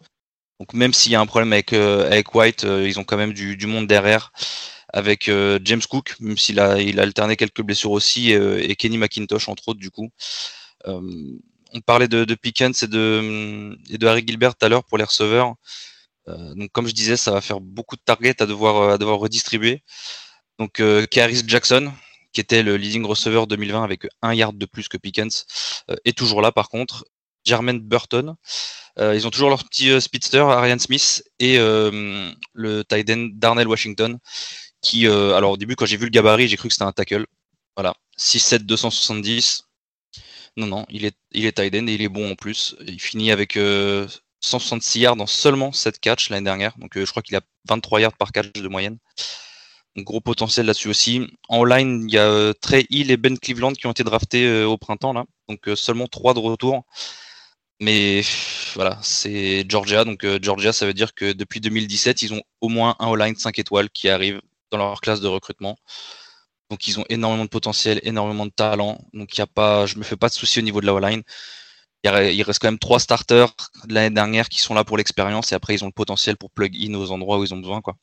Donc même s'il y a un problème avec, avec White, ils ont quand même du, du monde derrière avec James Cook, même s'il a, il a alterné quelques blessures aussi, et Kenny McIntosh entre autres du coup. on parlait de, de Pickens et de, Harry Gilbert tout à l'heure pour les receveurs. Euh, donc comme je disais, ça va faire beaucoup de targets à devoir, euh, à devoir redistribuer. Donc euh, Karis Jackson, qui était le leading receiver 2020 avec un yard de plus que Pickens, est toujours là par contre. Jermaine Burton. ils ont toujours leur petit speedster, Ariane Smith, et le tight end Darnell Washington, qui, alors au début, quand j'ai vu le gabarit, j'ai cru que c'était un tackle. Voilà, 6-7, 270. Non, non, il est, il est et il est bon en plus. Il finit avec 166 yards dans seulement 7 catchs l'année dernière. Donc euh, je crois qu'il a 23 yards par catch de moyenne. Gros potentiel là-dessus aussi. En line, il y a euh, Trey Hill et Ben Cleveland qui ont été draftés euh, au printemps là. Donc seulement 3 de retour. Mais voilà, c'est Georgia. Donc Georgia, ça veut dire que depuis 2017, ils ont au moins un all-line 5 étoiles qui arrive dans leur classe de recrutement. Donc ils ont énormément de potentiel, énormément de talent. Donc y a pas, je me fais pas de soucis au niveau de la all-line il reste quand même trois starters de l'année dernière qui sont là pour l'expérience et après ils ont le potentiel pour plug in aux endroits où ils ont besoin quoi.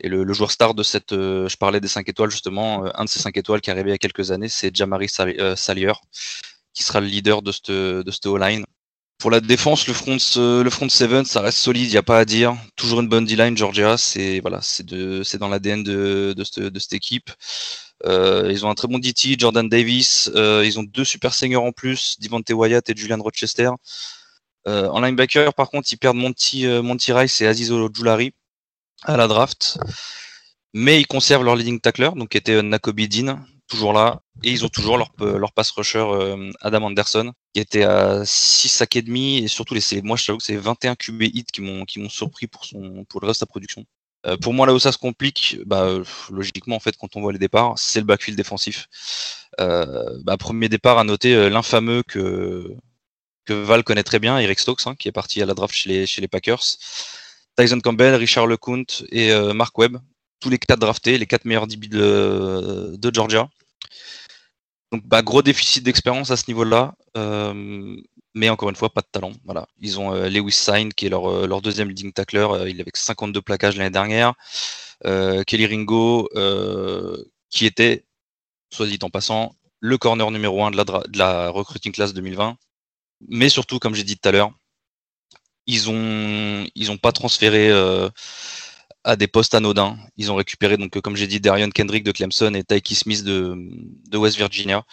Et le, joueur star de cette, euh, je parlais des 5 étoiles justement, euh, un de ces 5 étoiles qui est arrivé il y a quelques années, c'est Jamari euh, Salier, qui sera le leader de cette, de O-line. Pour la défense, le front, le front ça reste solide, il n'y a pas à dire. Toujours une bonne D-line, Georgia, c'est voilà, dans l'ADN de, de, cette, équipe. Euh, ils ont un très bon DT, Jordan Davis. Euh, ils ont deux super seniors en plus, Devante Wyatt et Julian Rochester. Euh, en linebacker, par contre, ils perdent Monty, Monty Rice et Aziz Ojulari à la draft. Mais ils conservent leur leading tackler, donc qui était Nakobe Dean, toujours là. Et ils ont toujours leur, leur pass rusher Adam Anderson, qui était à 6 sacs et demi. Et surtout, les, moi, je t'avoue que c'est 21 QB hits qui m'ont surpris pour, son, pour le reste de sa production. Euh, pour moi, là où ça se complique, bah, logiquement, en fait, quand on voit les départs, c'est le backfield défensif. Euh, bah, premier départ à noter euh, l'infameux que, que Val connaît très bien, Eric Stokes, hein, qui est parti à la draft chez les, chez les Packers. Tyson Campbell, Richard LeCount et Mark Webb, tous les quatre draftés, les quatre meilleurs DB de, de Georgia. Donc, bah, gros déficit d'expérience à ce niveau-là mais encore une fois, pas de talent. Voilà. Ils ont euh, Lewis Sign, qui est leur, euh, leur deuxième leading tackler. Euh, il avait 52 plaquages l'année dernière. Kelly Ringo, qui était, soit dit en passant, le corner numéro 1 de la, de la recruiting class 2020. Mais surtout, comme j'ai dit tout à l'heure, ils ont ils ont pas transféré à des postes anodins. Ils ont récupéré donc comme j'ai dit Darion Kendrick de Clemson et Tyke Smith de, West Virginia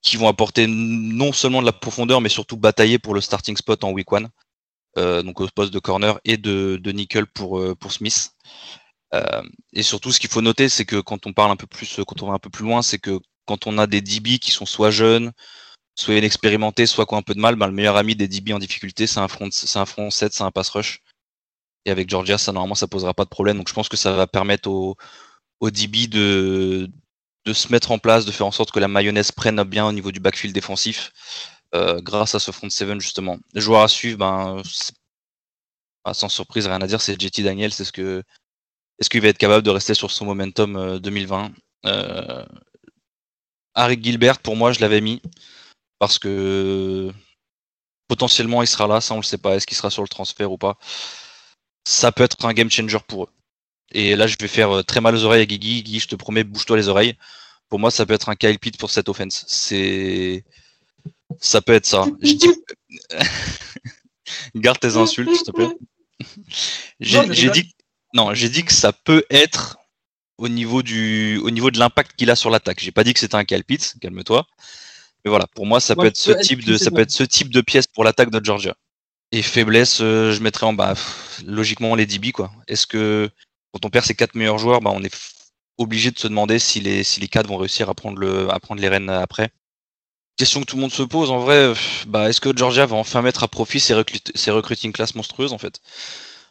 qui vont apporter non seulement de la profondeur, mais surtout batailler pour le starting spot en week one, euh, donc au poste de corner et de, nickel pour, euh, Smith. Euh, et surtout, ce qu'il faut noter, c'est que quand on parle un peu plus, quand on va un peu plus loin, c'est que quand on a des DB qui sont soit jeunes, soit inexpérimentés, soit qui ont un peu de mal, ben, le meilleur ami des DB en difficulté, c'est un front, c'est un front 7, c'est un pass rush. Et avec Georgia, ça normalement, ça posera pas de problème. Donc, je pense que ça va permettre aux, aux DB de, de se mettre en place, de faire en sorte que la mayonnaise prenne bien au niveau du backfield défensif, euh, grâce à ce front seven justement. Les joueurs à suivre, ben, sans surprise, rien à dire, c'est JT Daniel, ce est-ce qu'il va être capable de rester sur son momentum 2020 euh, euh, Harry Gilbert, pour moi, je l'avais mis parce que potentiellement il sera là, ça on le sait pas. Est-ce qu'il sera sur le transfert ou pas? Ça peut être un game changer pour eux. Et là, je vais faire très mal aux oreilles à Guigui. Guigui, je te promets, bouge-toi les oreilles. Pour moi, ça peut être un Kyle Pitt pour cette offense. C'est, ça peut être ça. Je dis... Garde tes insultes, s'il te plaît. J'ai dit, non, j'ai dit que ça peut être au niveau du, au niveau de l'impact qu'il a sur l'attaque. J'ai pas dit que c'était un Kyle Pitt, calme-toi. Mais voilà, pour moi, ça peut être ce type de, ça peut être ce type de pièce pour l'attaque de Georgia. Et faiblesse, euh, je mettrais en bas, logiquement les DB quoi. Est-ce que quand on perd ses quatre meilleurs joueurs, bah, on est obligé de se demander si les, si quatre vont réussir à prendre, les rênes après? Question que tout le monde se pose, en vrai, bah, est-ce que Georgia va enfin mettre à profit ses, ses recruting classes monstrueuses en fait?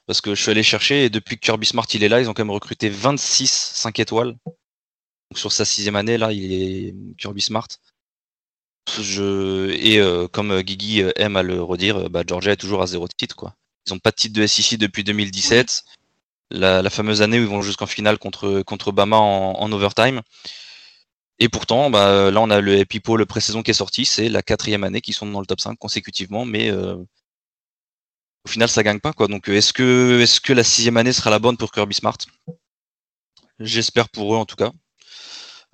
Parce que je suis allé chercher et depuis que Kirby Smart il est là, ils ont quand même recruté 26 5 étoiles. Donc sur sa sixième année, là, il est Kirby Smart. Je... Et euh, comme Guigui aime à le redire, bah, Georgia est toujours à zéro titre. Quoi. Ils n'ont pas de titre de SEC depuis 2017 la, fameuse année où ils vont jusqu'en finale contre, contre Bama en, overtime. Et pourtant, bah, là, on a le Epipo, le pré-saison qui est sorti. C'est la quatrième année qu'ils sont dans le top 5 consécutivement, mais euh, au final, ça gagne pas. Quoi. Donc, est-ce que, est que la sixième année sera la bonne pour Kirby Smart? J'espère pour eux, en tout cas.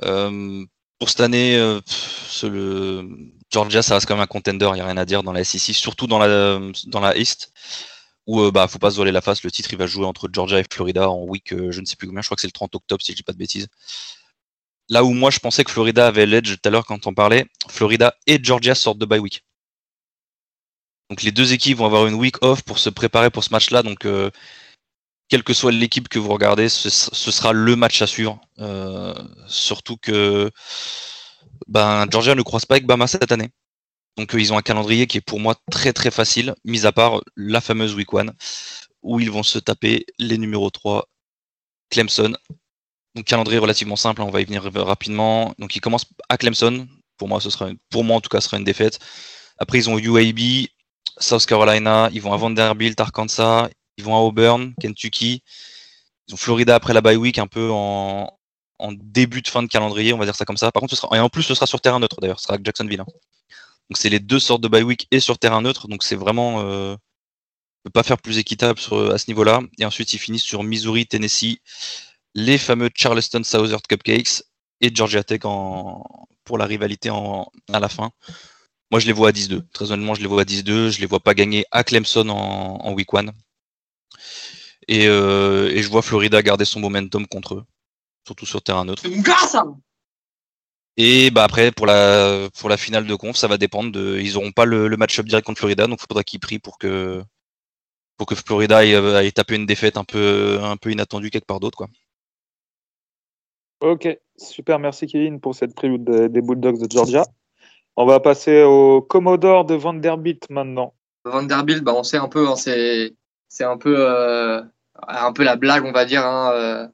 Euh, pour cette année, euh. Georgia, ça reste quand même un contender, il n'y a rien à dire dans la SEC, surtout dans la, East où euh, bah faut pas se voiler la face, le titre il va jouer entre Georgia et Florida en week euh, je ne sais plus combien, je crois que c'est le 30 octobre si je dis pas de bêtises. Là où moi je pensais que Florida avait l'edge tout à l'heure quand on parlait, Florida et Georgia sortent de bye week. Donc les deux équipes vont avoir une week off pour se préparer pour ce match-là. Donc euh, quelle que soit l'équipe que vous regardez, ce, sera le match à suivre. surtout que ben, Georgia ne croise pas avec Bama cette année. Donc euh, ils ont un calendrier qui est pour moi très très facile, mis à part la fameuse week 1, où ils vont se taper les numéros 3, Clemson. Donc calendrier relativement simple, hein, on va y venir rapidement. Donc ils commencent à Clemson, pour moi ce sera pour moi en tout cas ce sera une défaite. Après ils ont UAB, South Carolina, ils vont à Vanderbilt, Arkansas, ils vont à Auburn, Kentucky. Ils ont Florida après la bye week un peu en, début de fin de calendrier, on va dire ça comme ça. Par contre, et en plus, ce sera sur terrain neutre d'ailleurs, ce sera à Jacksonville. Hein. Donc c'est les deux sortes de bye week et sur terrain neutre. Donc c'est vraiment euh, peut pas faire plus équitable à ce niveau-là. Et ensuite ils finissent sur Missouri, Tennessee, les fameux Charleston Southern Cupcakes et Georgia Tech en, pour la rivalité en, à la fin. Moi je les vois à 10-2. Très honnêtement je les vois à 10-2. Je les vois pas gagner à Clemson en, week 1. Et, euh, et, je vois Florida garder son momentum contre eux, surtout sur terrain neutre. Et bah après pour la pour la finale de conf, ça va dépendre de. Ils auront pas le, match-up direct contre Florida, donc il faudra qu'ils prient pour que pour que Florida ait, tapé une défaite un peu un peu inattendue quelque part d'autre quoi. Ok, super, merci Kevin pour cette preview des Bulldogs de Georgia. On va passer au Commodore de Vanderbilt maintenant. Vanderbilt, bah on sait un peu, hein, c'est c'est un peu euh, un peu la blague on va dire hein, euh,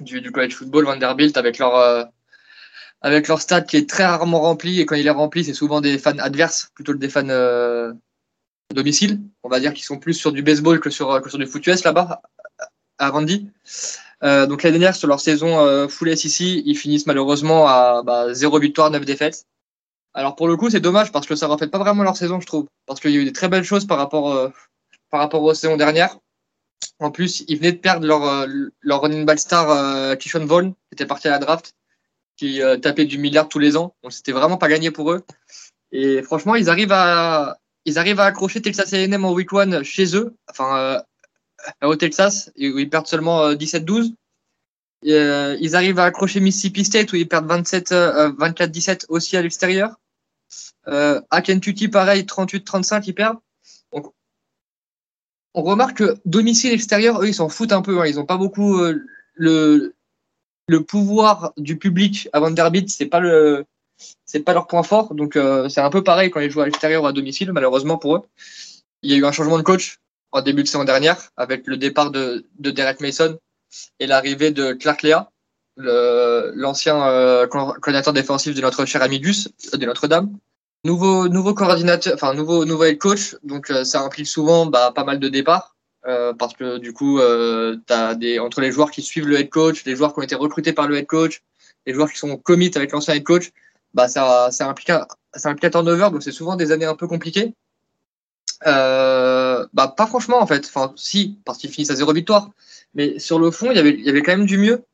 du, college football Vanderbilt avec leur euh, avec leur stade qui est très rarement rempli. Et quand il est rempli, c'est souvent des fans adverses plutôt que des fans euh, domicile. On va dire qu'ils sont plus sur du baseball que sur, que sur du foot US là-bas, à Vandy. Euh, donc l'année dernière, sur leur saison euh, full SEC, ils finissent malheureusement à bah, 0 victoire, 9 défaites. Alors pour le coup, c'est dommage parce que ça ne reflète pas vraiment leur saison, je trouve. Parce qu'il y a eu des très belles choses par rapport, par rapport aux saisons dernières. En plus, ils venaient de perdre leur, euh, leur running back star euh, Kishon Vaughn, qui était parti à la draft qui euh, tapaient du milliard tous les ans. Donc c'était vraiment pas gagné pour eux. Et franchement, ils arrivent à, ils arrivent à accrocher Texas A&M en week one chez eux, enfin euh, au Texas, où ils perdent seulement 17-12. Euh, ils arrivent à accrocher Mississippi State où ils perdent 27, 24-17 aussi à l'extérieur. à Kentucky, pareil, 38-35, ils perdent. Donc, on remarque que domicile extérieur, eux, ils s'en foutent un peu. Hein. Ils n'ont pas beaucoup le, le pouvoir du public à Vanderbilt, c'est pas le pas leur point fort. Donc euh, c'est un peu pareil quand ils jouent à l'extérieur ou à domicile, malheureusement pour eux. Il y a eu un changement de coach en début de saison dernière avec le départ de, de Derek Mason et l'arrivée de Clark Lea, l'ancien euh, coordinateur défensif de notre cher ami Gus de Notre-Dame. Nouveau nouveau coordinateur, enfin nouveau nouveau head coach, donc euh, ça implique souvent bah, pas mal de départs. Euh, parce que du coup, euh, des, entre les joueurs qui suivent le head coach, les joueurs qui ont été recrutés par le head coach, les joueurs qui sont commit avec l'ancien head coach, bah ça, ça implique un, ça implique un turnover, donc c'est souvent des années un peu compliquées. euh, bah, pas franchement, en fait. Enfin, si, parce qu'ils finissent à zéro victoire. Mais sur le fond, il y avait, il y avait quand même du mieux.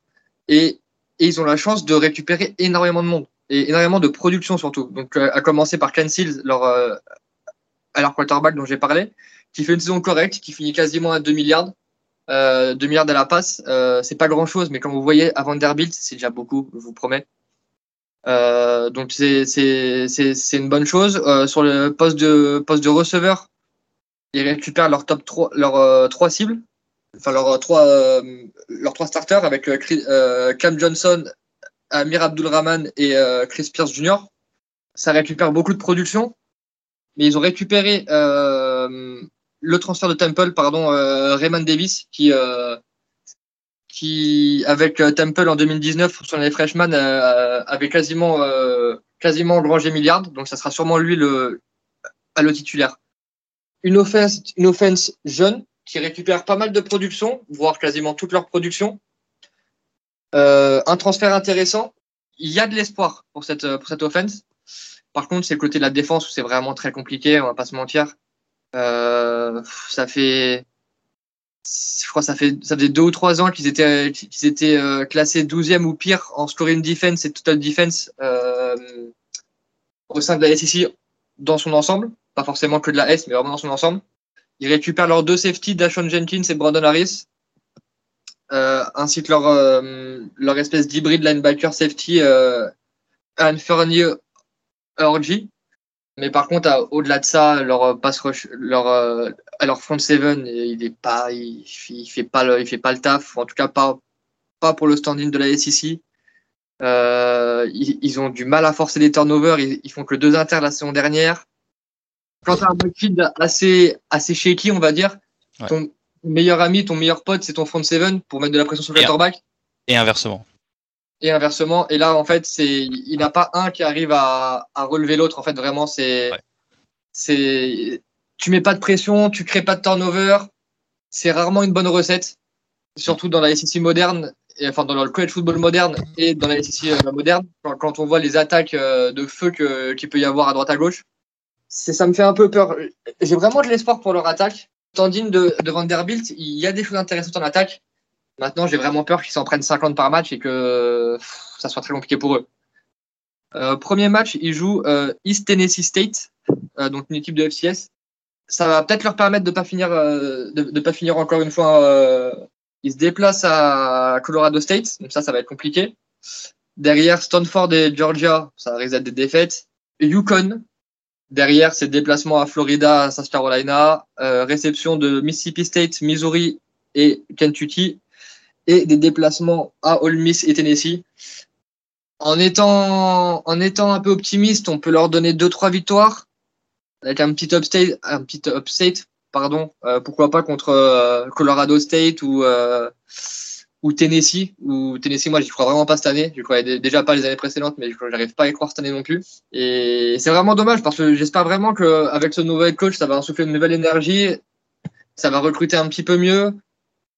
Et, et ils ont la chance de récupérer énormément de monde. Et énormément de production, surtout. Donc, euh, à commencer par Ken Seals, leur, euh, leur quarterback dont j'ai parlé, qui fait une saison correcte, qui finit quasiment à 2 milliards. Euh, 2 milliards à la passe. Euh, c'est pas grand chose, mais comme vous voyez, à Vanderbilt, c'est déjà beaucoup, je vous promets. Euh, donc c'est une bonne chose. Euh, sur le poste de poste de receveur, ils récupèrent leur top 3 leurs euh, trois cibles, enfin leurs trois euh, leurs trois starters avec euh, euh, Cam Johnson, Amir Abdulrahman et euh, Chris Pierce Jr. Ça récupère beaucoup de production, mais ils ont récupéré euh, le transfert de Temple, pardon, euh, Raymond Davis qui avec Temple en 2019 sur les freshman avait quasiment quasiment rangé milliard, donc ça sera sûrement lui le à le titulaire. Une offense, une offense jeune qui récupère pas mal de production, voire quasiment toute leur production. Euh, un transfert intéressant. Il y a de l'espoir pour cette pour cette offense. Par contre, c'est le côté de la défense où c'est vraiment très compliqué, on va pas se mentir. Euh, ça fait je crois ça fait ça faisait deux ou trois ans qu'ils étaient qu'ils étaient euh, classés 12e ou pire en scoring defense et total defense euh, au sein de la SEC dans son ensemble, pas forcément que de la S, mais vraiment dans son ensemble. Ils récupèrent leurs deux safety, Dashon Jenkins et Brandon Harris, euh, ainsi que leur euh, leur espèce d'hybride linebacker safety euh, Anthony Orgy. Mais par contre, au-delà de ça, leur euh, pass rush, leur euh, leur front seven, il est pas, il, il fait pas le, il fait pas le taf. En tout cas, pas, pas pour le standing de la SEC. Euh, ils, ils ont du mal à forcer les turnovers. Ils, ils font que deux inters la saison dernière. Quand t'as un backfield assez, assez shaky, on va dire, Ouais. ton meilleur ami, ton meilleur pote, c'est ton front seven pour mettre de la pression sur le quarterback Et inversement. et inversement. Et là, en fait, c'est il n'y a pas un qui arrive à, à relever l'autre. En fait, vraiment, c'est Ouais. c'est tu mets pas de pression, tu crées pas de turnover. C'est rarement une bonne recette, surtout dans la SEC moderne, et enfin dans le college football moderne et dans la SEC euh, moderne. Quand, quand on voit les attaques euh, de feu que qu'il peut y avoir à droite à gauche, c'est ça me fait un peu peur. J'ai vraiment de l'espoir pour leur attaque. Tandine de, de Vanderbilt, il y a des choses intéressantes en attaque. Maintenant, j'ai vraiment peur qu'ils s'en prennent 50 par match et que ça soit très compliqué pour eux. Euh, premier match, ils jouent euh, East Tennessee State, euh, donc une équipe de FCS. Ça va peut-être leur permettre de pas finir, de, pas finir encore une fois. ils se déplacent à Colorado State, donc ça, ça va être compliqué. Derrière Stanford et Georgia, ça risque d'être des défaites. Yukon, derrière c'est déplacement à Florida, à South Carolina, euh, réception de Mississippi State, Missouri et Kentucky et des déplacements à Ole Miss et Tennessee. En étant, un peu optimiste, on peut leur donner deux trois victoires avec un petit upstate, un petit upstate, pardon, euh, pourquoi pas contre euh, Colorado State ou ou Tennessee. Ou Tennessee, moi, j'y crois vraiment pas cette année. Je croyais dé- déjà pas les années précédentes, mais j'arrive pas à y croire cette année non plus. Et c'est vraiment dommage parce que j'espère vraiment que avec ce nouvel coach, ça va insuffler une nouvelle énergie, ça va recruter un petit peu mieux,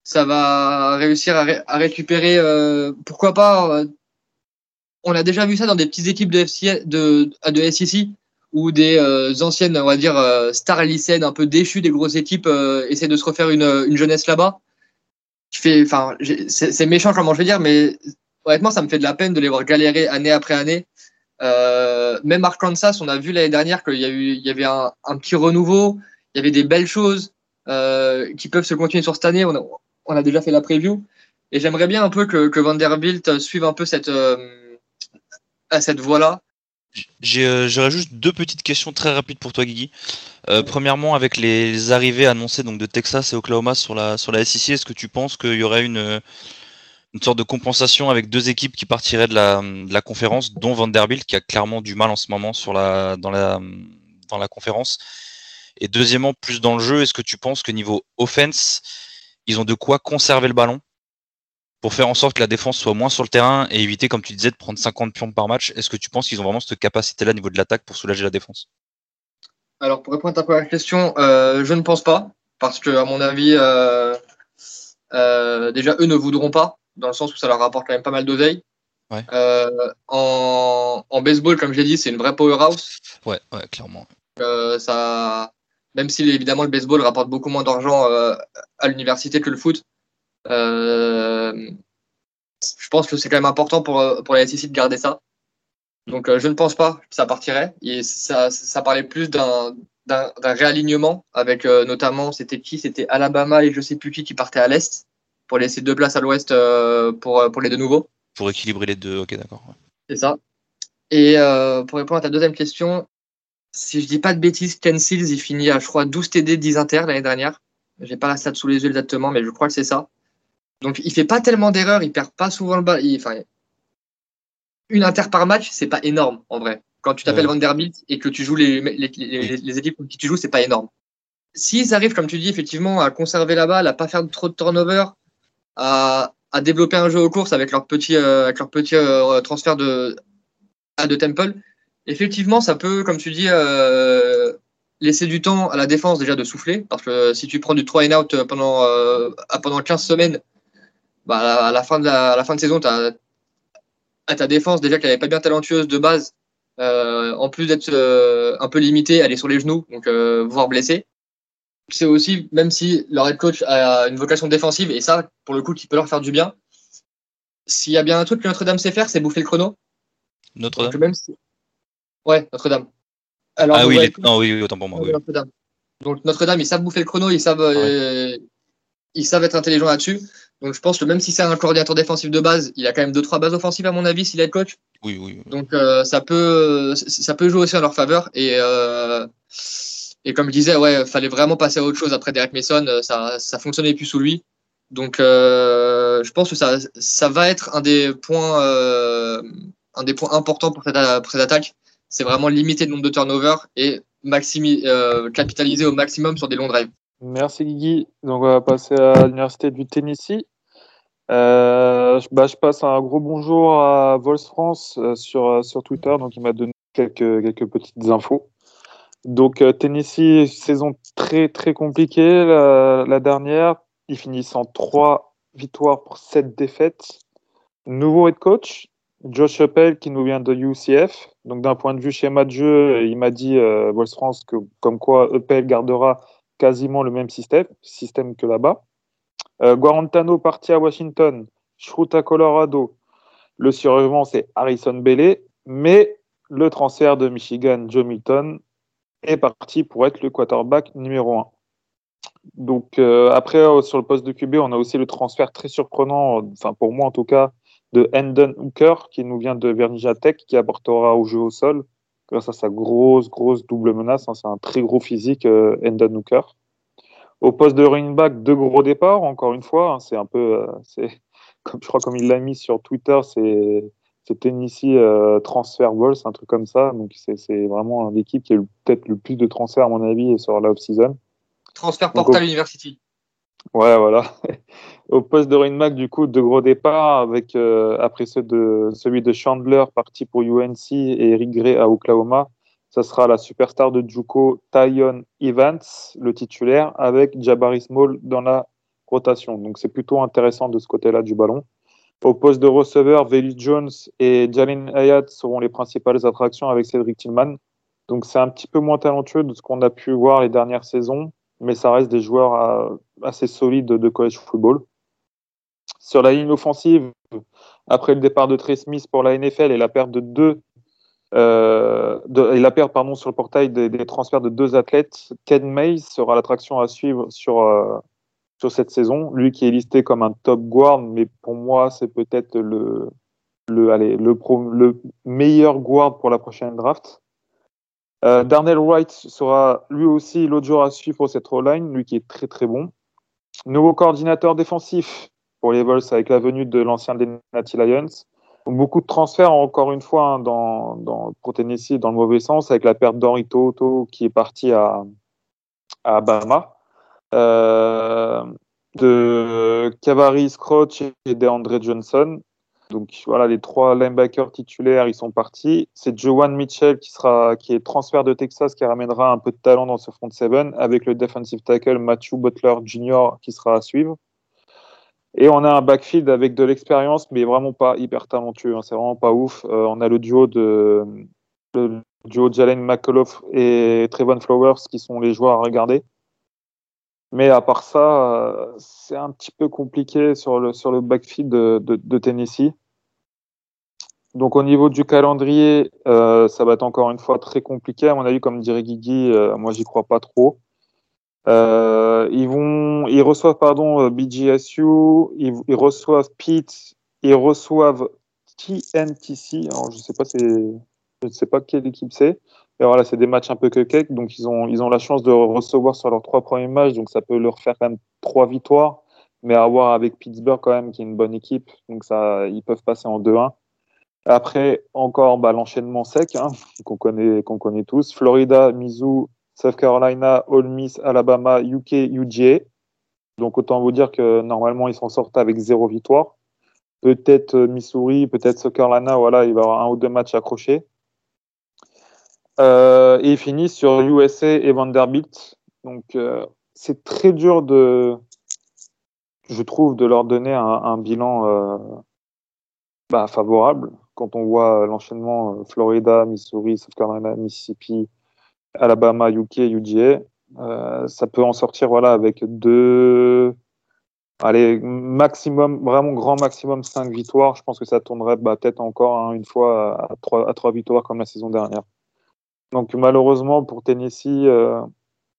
ça va réussir à, ré- à récupérer, euh, pourquoi pas. euh, on a déjà vu ça dans des petites équipes de de SEC où des euh, anciennes, on va dire, stars lycéennes un peu déchues des grosses équipes essaient de se refaire une jeunesse là-bas. Je fais, enfin, c'est méchant comment je vais dire, mais honnêtement, ça me fait de la peine de les voir galérer année après année. Euh, même Arkansas, on a vu l'année dernière qu'il y, a eu, il y avait un, un petit renouveau, il y avait des belles choses euh, qui peuvent se continuer sur cette année. On a, on a déjà fait la preview. Et j'aimerais bien un peu que, que Vanderbilt suive un peu cette, euh, à cette voie-là. Euh, J'aurais juste deux petites questions très rapides pour toi, Guigui. Euh, premièrement, avec les arrivées annoncées donc de Texas et Oklahoma sur la sur la SEC, est-ce que tu penses qu'il y aurait une une sorte de compensation avec deux équipes qui partiraient de la de la conférence, dont Vanderbilt qui a clairement du mal en ce moment sur la dans la dans la conférence? Et deuxièmement, plus dans le jeu, est-ce que tu penses que niveau offense, ils ont de quoi conserver le ballon? Pour faire en sorte que la défense soit moins sur le terrain et éviter, comme tu disais, de prendre 50 pions par match Est-ce que tu penses qu'ils ont vraiment cette capacité-là au niveau de l'attaque pour soulager la défense? Alors, pour répondre à ta première question, euh, je ne pense pas, parce que, à mon avis, euh, euh, déjà, eux ne voudront pas, dans le sens où ça leur rapporte quand même pas mal d'oseille. Ouais. En, en baseball, comme je l'ai dit, c'est une vraie powerhouse. Ouais, ouais, clairement. Ça, même si évidemment le baseball rapporte beaucoup moins d'argent à l'université que le foot. Je pense que c'est quand même important pour, pour la SEC de garder ça. Donc je ne pense pas que ça partirait. Et ça, ça parlait plus d'un réalignement avec notamment, c'était qui? C'était Alabama et je sais plus qui qui partait à l'Est pour laisser deux places à l'Ouest pour, pour les deux nouveaux. Pour équilibrer les deux, ok d'accord. C'est ça. Et euh, pour répondre à ta deuxième question, si je dis pas de bêtises, Ken Seals, il finit à, je crois, 12 TD, 10 inter l'année dernière. J'ai pas la stat sous les yeux exactement, mais je crois que c'est ça. Donc, il fait pas tellement d'erreurs, il perd pas souvent le bal. enfin, une inter par match, c'est pas énorme, en vrai. Quand tu t'appelles Vanderbilt et que tu joues les, les, les, équipes contre qui tu joues, c'est pas énorme. S'ils arrivent, comme tu dis, effectivement, à conserver la balle, à pas faire trop de turnover, à, à développer un jeu aux courses avec leur petit, euh, avec leur petit euh, transfert de, à de Temple, effectivement, ça peut, comme tu dis, euh, laisser du temps à la défense déjà de souffler. Parce que si tu prends du 3 and out pendant, pendant 15 semaines, bah, à, la fin de la, à la fin de saison, as, ta défense déjà qu'elle n'est pas bien talentueuse de base. Euh, en plus d'être un peu limitée, elle est sur les genoux, donc voire blessée. C'est aussi, même si leur head coach a une vocation défensive, et ça, pour le coup, qui peut leur faire du bien, s'il y a bien un truc que Notre-Dame sait faire, c'est bouffer le chrono. Notre-Dame Ouais, Notre-Dame. ah oui, oui, autant pour moi. Notre-Dame. Donc Notre-Dame, ils savent bouffer le chrono, ils savent, euh, ils savent être intelligents là-dessus. Donc je pense que même si c'est un coordinateur défensif de base, il a quand même deux trois bases offensives à mon avis s'il est coach. Oui, oui. Donc euh, ça peut ça peut jouer aussi en leur faveur et euh, et comme je disais, ouais, fallait vraiment passer à autre chose après Derek Mason, ça ça fonctionnait plus sous lui. Donc je pense que ça ça va être un des points un des points importants pour cette, pour cette attaque, c'est vraiment limiter le nombre de turnovers et euh, capitaliser au maximum sur des longs drives. Merci Guigui. Donc on va passer à l'université du Tennessee. Euh, bah, je passe un gros bonjour à Vols France euh, sur, sur Twitter. Donc il m'a donné quelques, quelques petites infos. Donc Tennessee, saison très très compliquée la, dernière. Ils finissent en 3 victoires pour 7 défaites. Nouveau head coach, Josh Appel qui nous vient de UCF. Donc d'un point de vue schéma de jeu, il m'a dit euh, France que comme quoi Appel gardera quasiment le même système, système que là-bas. Euh, Guarantano parti à Washington, Schrute à Colorado. Le survivant c'est Harrison Bailey, mais le transfert de Michigan, Joe Milton, est parti pour être le quarterback numéro 1. Donc euh, après euh, sur le poste de QB, on a aussi le transfert très surprenant, enfin pour moi en tout cas, de Hendon Hooker, qui nous vient de Virginia Tech, qui apportera au jeu au sol, grâce à sa grosse, grosse double menace. Hein, c'est un très gros physique, euh, Hendon Hooker. Au poste de running back, deux gros départs, encore une fois. Hein, c'est un peu, euh, c'est, comme je crois, comme il l'a mis sur Twitter, c'est, c'est Tennessee euh, Transfer Balls, un truc comme ça. Donc c'est, c'est vraiment l'équipe qui a peut-être le plus de transferts, à mon avis, sur la off-season. Transfert Portal University. Ouais, voilà. Au poste de running du coup, de gros départ avec euh, après celui de Chandler parti pour UNC et Eric Gray à Oklahoma. Ça sera la superstar de Juco, Tyon Evans, le titulaire, avec Jabari Small dans la rotation. Donc c'est plutôt intéressant de ce côté-là du ballon. Au poste de receveur, Veli Jones et Jalen Hayat seront les principales attractions avec Cedric Tillman. Donc c'est un petit peu moins talentueux de ce qu'on a pu voir les dernières saisons mais ça reste des joueurs euh, assez solides de college football. Sur la ligne offensive, après le départ de Trey Smith pour la NFL et la perte de deux euh, et la perte pardon sur le portail des, transferts de deux athlètes, Ken Mays sera l'attraction à suivre sur euh, sur cette saison. Lui qui est listé comme un top guard, mais pour moi c'est peut-être le le le, le meilleur guard pour la prochaine draft. Euh, Darnell Wright sera lui aussi l'autre jour à suivre pour cette row-line, lui qui est très très bon. Nouveau coordinateur défensif pour les Vols avec la venue de l'ancien des Natty Lions. beaucoup de transferts, encore une fois, hein, dans, dans, pour Tennessee dans le mauvais sens, avec la perte d'Henri Toto qui est parti à, à Bama. Euh, de Cavari Scroach et DeAndre Johnson. Donc voilà, les trois linebackers titulaires, ils sont partis. C'est Joan Mitchell qui sera, qui est transfert de Texas, qui ramènera un peu de talent dans ce front seven, avec le defensive tackle Matthew Butler Jr. qui sera à suivre. Et on a un backfield avec de l'expérience, mais vraiment pas hyper talentueux. Hein. c'est vraiment pas ouf. Euh, on a le duo de le duo Jalen McAuliffe et Trevon Flowers qui sont les joueurs à regarder. Mais à part ça, c'est un petit peu compliqué sur le, sur le backfield de, Tennessee. Donc au niveau du calendrier, euh, ça va être encore une fois très compliqué. À mon avis, comme dirait Guigui, euh, moi j'y crois pas trop. Euh, ils vont, ils reçoivent pardon euh, BGSU, ils, reçoivent Pete, ils reçoivent TNTC. Alors je sais pas, c'est, je sais pas quelle équipe c'est. Et voilà, c'est des matchs un peu que cake, donc ils ont, la chance de recevoir sur leurs trois premiers matchs, donc ça peut leur faire quand même trois victoires, mais à voir avec Pittsburgh quand même, qui est une bonne équipe, donc ça, ils peuvent passer en 2-1. Après, encore bah, l'enchaînement sec hein, qu'on connaît, tous. Florida, Mizzou, South Carolina, Ole Miss, Alabama, UK, UGA. Donc autant vous dire que normalement ils s'en sortent avec zéro victoire. Peut-être Missouri, peut-être South Carolina, voilà, il va y avoir un ou deux matchs accrochés. Euh, et ils finissent sur USA et Vanderbilt. Donc euh, c'est très dur de, je trouve, de leur donner un, bilan euh, bah, favorable quand on voit l'enchaînement Florida, Missouri, South Carolina, Mississippi, Alabama, UK, UGA. Euh, ça peut en sortir voilà avec deux allez maximum vraiment grand maximum cinq victoires je pense que ça tournerait bah, peut-être encore hein, une fois à trois victoires comme la saison dernière donc malheureusement pour Tennessee euh,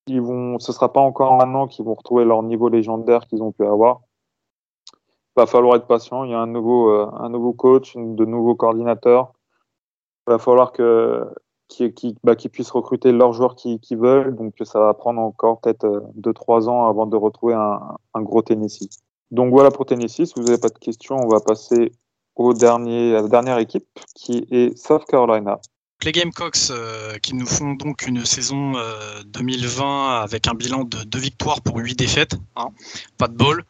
ce sera pas encore maintenant qu'ils vont retrouver leur niveau légendaire qu'ils ont pu avoir va falloir être patient il y a un nouveau euh, coach de nouveaux coordinateurs il va falloir que qui, qui, bah, qui puissent recruter leurs joueurs qui, qui, veulent. Donc ça va prendre encore peut-être 2-3 ans avant de retrouver un, un, gros Tennessee. Donc voilà pour Tennessee. Si vous n'avez pas de questions, on va passer au dernier, à la dernière équipe qui est South Carolina. Les Gamecocks euh, qui nous font donc une saison euh, 2020 avec un bilan de 2 victoires pour 8 défaites, hein, pas de ball.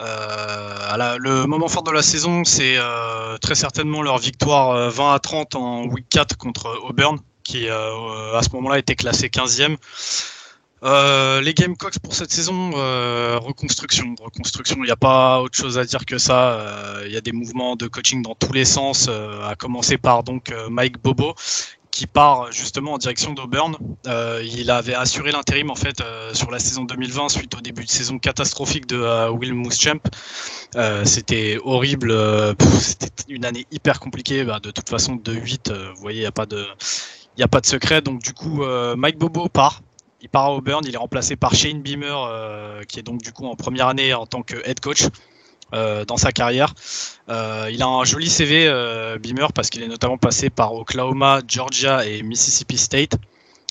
Euh, le moment fort de la saison, c'est euh, très certainement leur victoire 20 euh, à 30 en week 4 contre Auburn, qui euh, à ce moment-là était classé 15e. Euh, les Gamecocks pour cette saison, euh, reconstruction, reconstruction. Il n'y a pas autre chose à dire que ça. Il y a des mouvements de coaching dans tous les sens, à commencer par donc Mike Bobo, qui part justement en direction d'Auburn. Euh, il avait assuré l'intérim en fait euh, sur la saison 2020 suite au début de saison catastrophique de euh, Will Muschamp. C'était horrible, c'était une année hyper compliquée. Bah, de toute façon, de 8, vous voyez, il n'y a pas de, il a pas de secret. Donc du coup, Mike Bobo part. Il part à Auburn, il est remplacé par Shane Beamer, qui est donc du coup en première année en tant que head coach. Euh, dans sa carrière. Euh, il a un joli CV, euh, Beamer, parce qu'il est notamment passé par Oklahoma, Georgia et Mississippi State.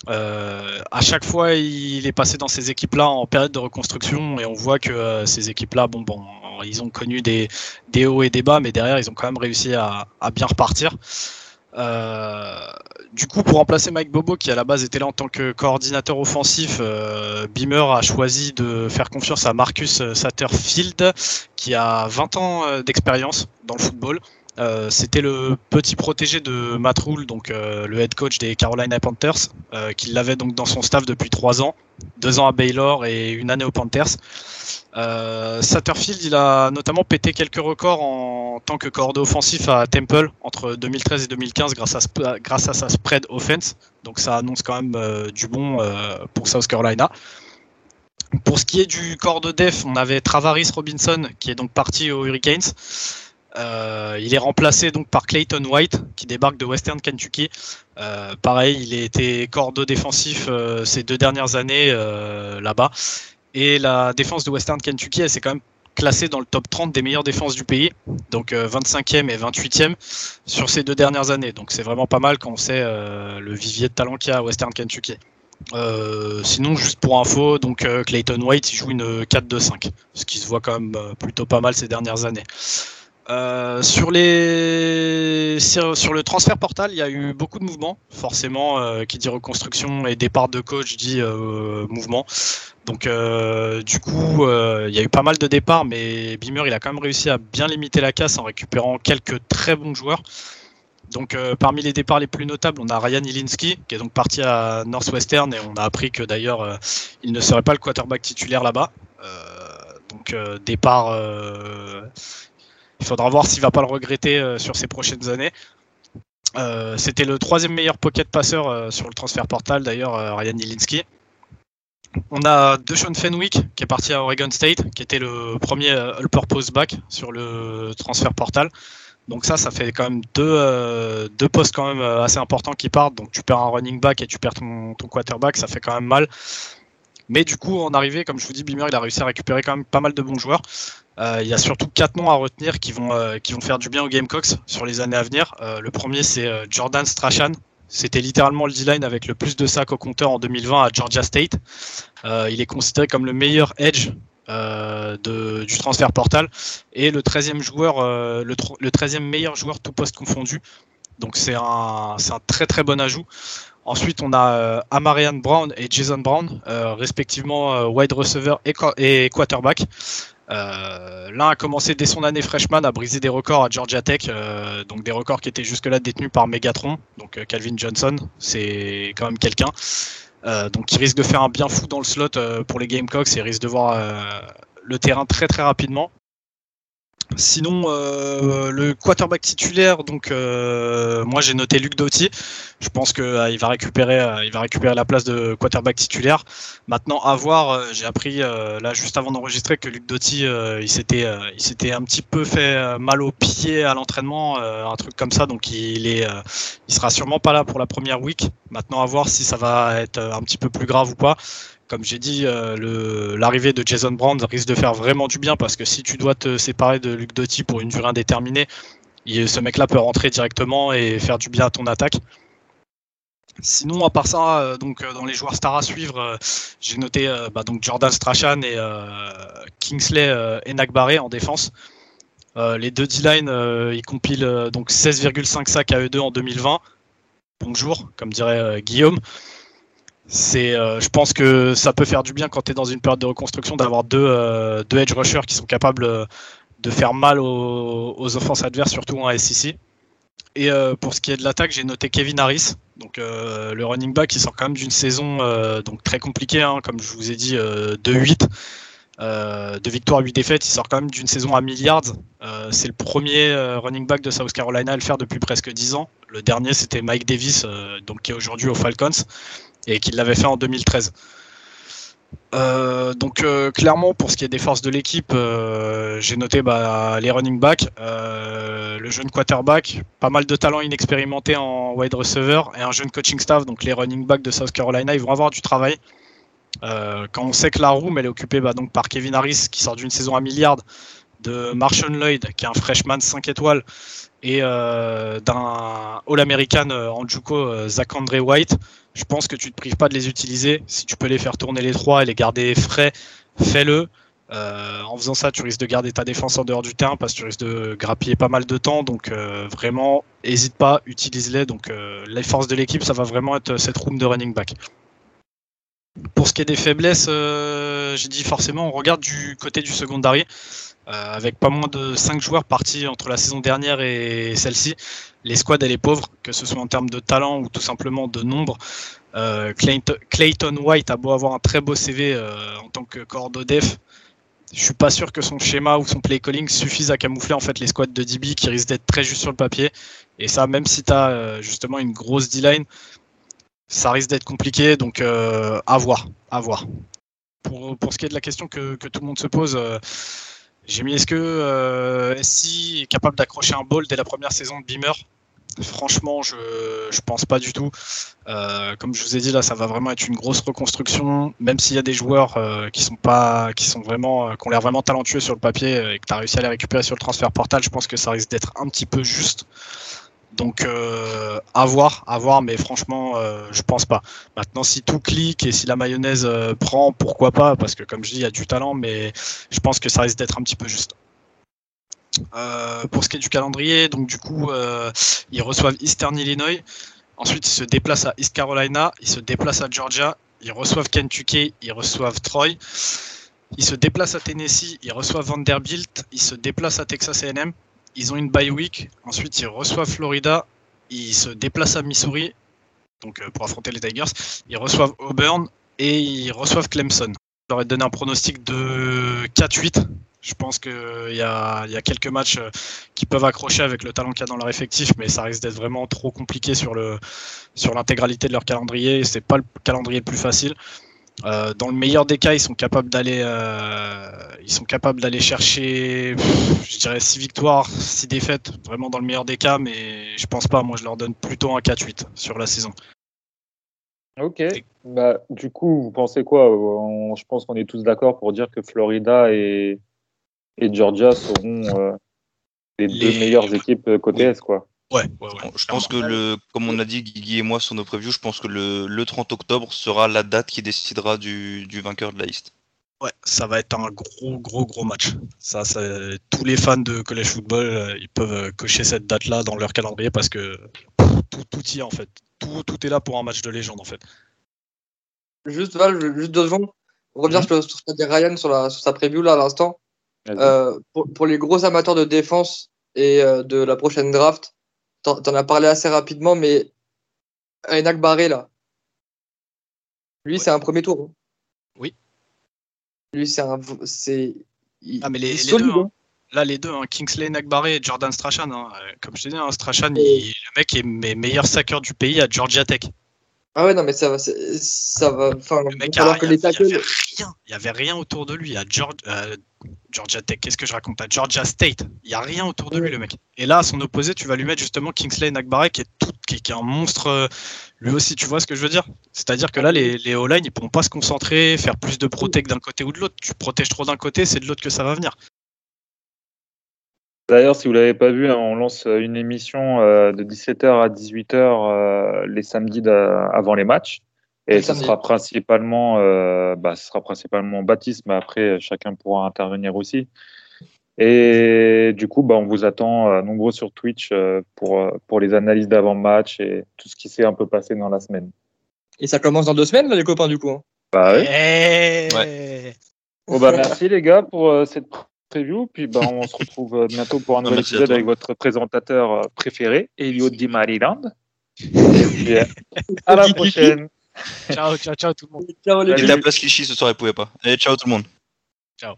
Euh, à chaque fois, il est passé dans ces équipes-là en période de reconstruction et on voit que euh, ces équipes-là, bon, bon, ils ont connu des, hauts et des bas, mais derrière, ils ont quand même réussi à bien repartir. Euh, du coup, pour remplacer Mike Bobo, qui à la base était là en tant que coordinateur offensif, euh, Beamer a choisi de faire confiance à Marcus Satterfield, qui a 20 ans euh, d'expérience dans le football. Euh, C'était le petit protégé de Matt Rule, donc euh, le head coach des Carolina Panthers, euh, qui l'avait donc dans son staff depuis trois ans, deux ans à Baylor et une année aux Panthers. Satterfield, il a notamment pété quelques records en tant que coordonné offensif à Temple entre 2013 et 2015 grâce à, sa spread offense. Donc ça annonce quand même du bon pour South Carolina. Pour ce qui est du corps de def, on avait Travaris Robinson qui est donc parti aux Hurricanes. Euh, il est remplacé donc par Clayton White qui débarque de Western Kentucky. Euh, pareil, il a été cordeau défensif euh, ces deux dernières années là-bas. Et la défense de Western Kentucky, elle s'est quand même classée dans le top 30 des meilleures défenses du pays, donc 25e et 28e sur ces deux dernières années. Donc c'est vraiment pas mal quand on sait le vivier de talent qu'il y a à Western Kentucky. Sinon, juste pour info, Clayton White joue une 4-2-5, ce qui se voit quand même plutôt pas mal ces dernières années. Euh, sur le transfert portal, il y a eu beaucoup de mouvements. Forcément, euh, qui dit reconstruction et départ de coach dit euh, mouvement. Donc, du coup, il y a eu pas mal de départs, mais Beamer, il a quand même réussi à bien limiter la casse en récupérant quelques très bons joueurs. Donc parmi les départs les plus notables, on a Ryan Ilinski qui est donc parti à Northwestern et on a appris que d'ailleurs il ne serait pas le quarterback titulaire là-bas. Donc départ, il faudra voir s'il va pas le regretter sur ces prochaines années. C'était le troisième meilleur pocket passeur sur le transfert portal, d'ailleurs, Ryan Nilinski. On a Deshaun Fenwick qui est parti à Oregon State, qui était le premier all-purpose back sur le transfert portal. Donc ça, ça fait quand même deux, deux postes quand même assez importants qui partent. Donc tu perds un running back et tu perds ton, ton quarterback, ça fait quand même mal. Mais du coup, en arrivée, comme je vous dis, Beamer, il a réussi à récupérer quand même pas mal de bons joueurs. Euh, il y a surtout quatre noms à retenir qui vont, euh, qui vont faire du bien aux Gamecocks sur les années à venir. Euh, le premier, c'est Jordan Strachan. C'était littéralement le D-line avec le plus de sacs au compteur en 2020 à Georgia State. il est considéré comme le meilleur edge du transfert portal et le 13e joueur, le, le 13e meilleur joueur tout poste confondu. Donc c'est un, un très très bon ajout. Ensuite, on a Amarian Brown et Jason Brown, respectivement wide receiver et, quarterback. L'un a commencé dès son année freshman à briser des records à Georgia Tech, donc des records qui étaient jusque-là détenus par Megatron, donc Calvin Johnson, c'est quand même quelqu'un. donc il risque de faire un bien fou dans le slot pour les Gamecocks et risque de voir le terrain très très rapidement. Sinon, euh, le quarterback titulaire, donc euh, moi j'ai noté Luc Doty. Je pense qu'il euh, va récupérer, il va récupérer la place de quarterback titulaire. Maintenant, à voir. j'ai appris là juste avant d'enregistrer que Luc Doty, il s'était, il s'était un petit peu fait mal au pied à l'entraînement, un truc comme ça. Donc il est, il sera sûrement pas là pour la première week. Maintenant, à voir si ça va être un petit peu plus grave ou pas comme j'ai dit, euh, l'arrivée de Jason Brand risque de faire vraiment du bien parce que si tu dois te séparer de Luc Doty pour une durée indéterminée, ce mec-là peut rentrer directement et faire du bien à ton attaque. Sinon, à part ça, euh, donc euh, dans les joueurs stars à suivre, j'ai noté bah, donc Jordan Strachan et Kingsley Enakbare en défense. les deux D-line, ils compilent donc 16,5 sacs à eux deux en 2020. Bonjour, comme dirait Guillaume c'est, euh, je pense que ça peut faire du bien quand tu es dans une période de reconstruction d'avoir deux, euh, deux edge rushers qui sont capables euh, de faire mal aux, offenses adverses, surtout en SEC. Et pour ce qui est de l'attaque, j'ai noté Kevin Harris, donc le running back qui sort quand même d'une saison donc très compliquée, hein, comme je vous ai dit, de 8. de victoires, 8 défaites, il sort quand même d'une saison à milliards. c'est le premier running back de South Carolina à le faire depuis presque 10 ans. Le dernier, c'était Mike Davis, donc qui est aujourd'hui aux Falcons et qu'il l'avait fait en 2013. Euh, donc euh, clairement pour ce qui est des forces de l'équipe, euh, j'ai noté bah, les running backs, le jeune quarterback, pas mal de talents inexpérimentés en wide receiver et un jeune coaching staff. Donc les running backs de South Carolina, ils vont avoir du travail. quand on sait que la room elle est occupée bah, donc par Kevin Harris qui sort d'une saison à milliard, de Marshall Lloyd qui est un freshman 5 étoiles et d'un All-American en Juco Zach Andre White je pense que tu ne te prives pas de les utiliser. Si tu peux les faire tourner les trois et les garder frais, fais-le. Euh, en faisant ça, tu risques de garder ta défense en dehors du terrain parce que tu risques de grappiller pas mal de temps. Donc euh, vraiment, n'hésite pas, utilise-les. Donc euh, les forces de l'équipe, ça va vraiment être cette room de running back. Pour ce qui est des faiblesses, j'ai dit forcément, on regarde du côté du secondary. avec pas moins de 5 joueurs partis entre la saison dernière et celle-ci les squads, elle est pauvre, que ce soit en termes de talent ou tout simplement de nombre. Euh, Clayton, White a beau avoir un très beau CV euh, en tant que corps def, je suis pas sûr que son schéma ou son play calling suffise à camoufler en fait les squads de DB qui risquent d'être très juste sur le papier. Et ça, même si tu as euh, justement une grosse D-line, ça risque d'être compliqué. Donc à voir. Pour, ce qui est de la question que, que tout le monde se pose, j'ai mis est-ce que SC est capable d'accrocher un ball dès la première saison de Beamer? Franchement, je je pense pas du tout. Euh, comme je vous ai dit là, ça va vraiment être une grosse reconstruction. Même s'il y a des joueurs euh, qui sont pas, qui sont vraiment, euh, qui ont l'air vraiment talentueux sur le papier et que tu as réussi à les récupérer sur le transfert portal, je pense que ça risque d'être un petit peu juste. Donc à voir, à voir, mais franchement, je pense pas. Maintenant, si tout clique et si la mayonnaise prend, pourquoi pas? Parce que comme je dis, il y a du talent, mais je pense que ça risque d'être un petit peu juste. Euh, pour ce qui est du calendrier, donc du coup, euh, ils reçoivent Eastern Illinois. Ensuite, ils se déplacent à East Carolina, ils se déplacent à Georgia, ils reçoivent Kentucky, ils reçoivent Troy. Ils se déplacent à Tennessee, ils reçoivent Vanderbilt, ils se déplacent à Texas A&M. Ils ont une bye week. Ensuite, ils reçoivent Florida, ils se déplacent à Missouri, donc euh, pour affronter les Tigers. Ils reçoivent Auburn et ils reçoivent Clemson. Je leur ai donné un pronostic de 4-8 Je pense qu'il y a, y a quelques matchs euh, qui peuvent accrocher avec le talent qu'il y a dans leur effectif, mais ça risque d'être vraiment trop compliqué sur l'intégralité de leur calendrier. C'est pas le calendrier le plus facile. Euh, dans le meilleur des cas, ils sont capables d'aller, euh, ils sont capables d'aller chercher, pff, je dirais 6 victoires, 6 défaites, vraiment dans le meilleur des cas, mais je pense pas. Moi, je leur donne plutôt un 4-8 sur la saison. Ok. Bah, du coup, vous pensez quoi? On- Je pense qu'on est tous d'accord pour dire que Florida et, et Georgia seront euh, les, Les- deux meilleures équipes euh, côté Oui. Est, quoi. Ouais, ouais, ouais. Je pense que le, comme on a dit Guigui et moi sur nos previews, je pense que le, le 30 octobre sera la date qui décidera du, du vainqueur de la liste. Ouais, ça va être un gros, gros, gros match. Ça, ça- tous les fans de college football, euh, ils peuvent cocher cette date-là dans leur calendrier parce que pff, tout, tout y est en fait. Tout, tout est là pour un match de légende en fait. Juste, Val, juste deux secondes. Sur, sur ce qu'a dit Ryan sur, la, sur sa preview là à l'instant. Euh, pour, pour les gros amateurs de défense et euh, de la prochaine draft, t'en t'en as parlé assez rapidement, mais Enak Barré là, lui Ouais. c'est un premier tour. hein. Oui. Lui c'est un, c'est. il- Ah, mais les, les deux, hein. hein. là les deux, hein, Kingsley Nagbaré et Jordan Strachan. hein. Euh, Comme je te dis, Strachan, Et- il- le mec est me- meilleur sacker du pays à Georgia Tech. Ah ouais non mais ça va, ça va. Enfin, Le mec, a- que les avait- il y tackles. avait rien. Il y avait rien autour de lui à Georgia, euh, Georgia Tech. Qu'est-ce que je raconte à Georgia State Il y a rien autour de lui, le mec. Et là, à son opposé, tu vas lui mettre justement Kingsley Nagbaré, qui est tout, qui, qui est un monstre. euh, Lui aussi, tu vois ce que je veux dire? C'est-à-dire que là, les, les O-line, ils pourront pas se concentrer, faire plus de protect d'un côté ou de l'autre. Tu protèges trop d'un côté, c'est de l'autre que ça va venir. D'ailleurs, si vous l'avez pas vu, hein, on lance euh, une émission euh, de 17h à 18h euh, les samedis avant les matchs. Et ce sera principalement, euh, bah, ce sera principalement Baptiste, mais après euh, chacun pourra intervenir aussi. Et du coup, bah, on vous attend euh, nombreux sur Twitch euh, pour, euh, pour les analyses d'avant-match et tout ce qui s'est un peu passé dans la semaine. Et ça commence dans deux semaines là les copains du coup. hein? Bah, ouais. Eh Bon, bah, merci les gars pour euh, cette preview. Puis bah, on se retrouve bientôt pour un nouvel épisode avec votre présentateur préféré, Elio Di Maryland. Et puis, euh, à la prochaine. Ciao, ciao, ciao tout le monde. Ciao les était à Place Clichy ce soir, il pouvait pas. Allez, ciao tout le monde. Ciao.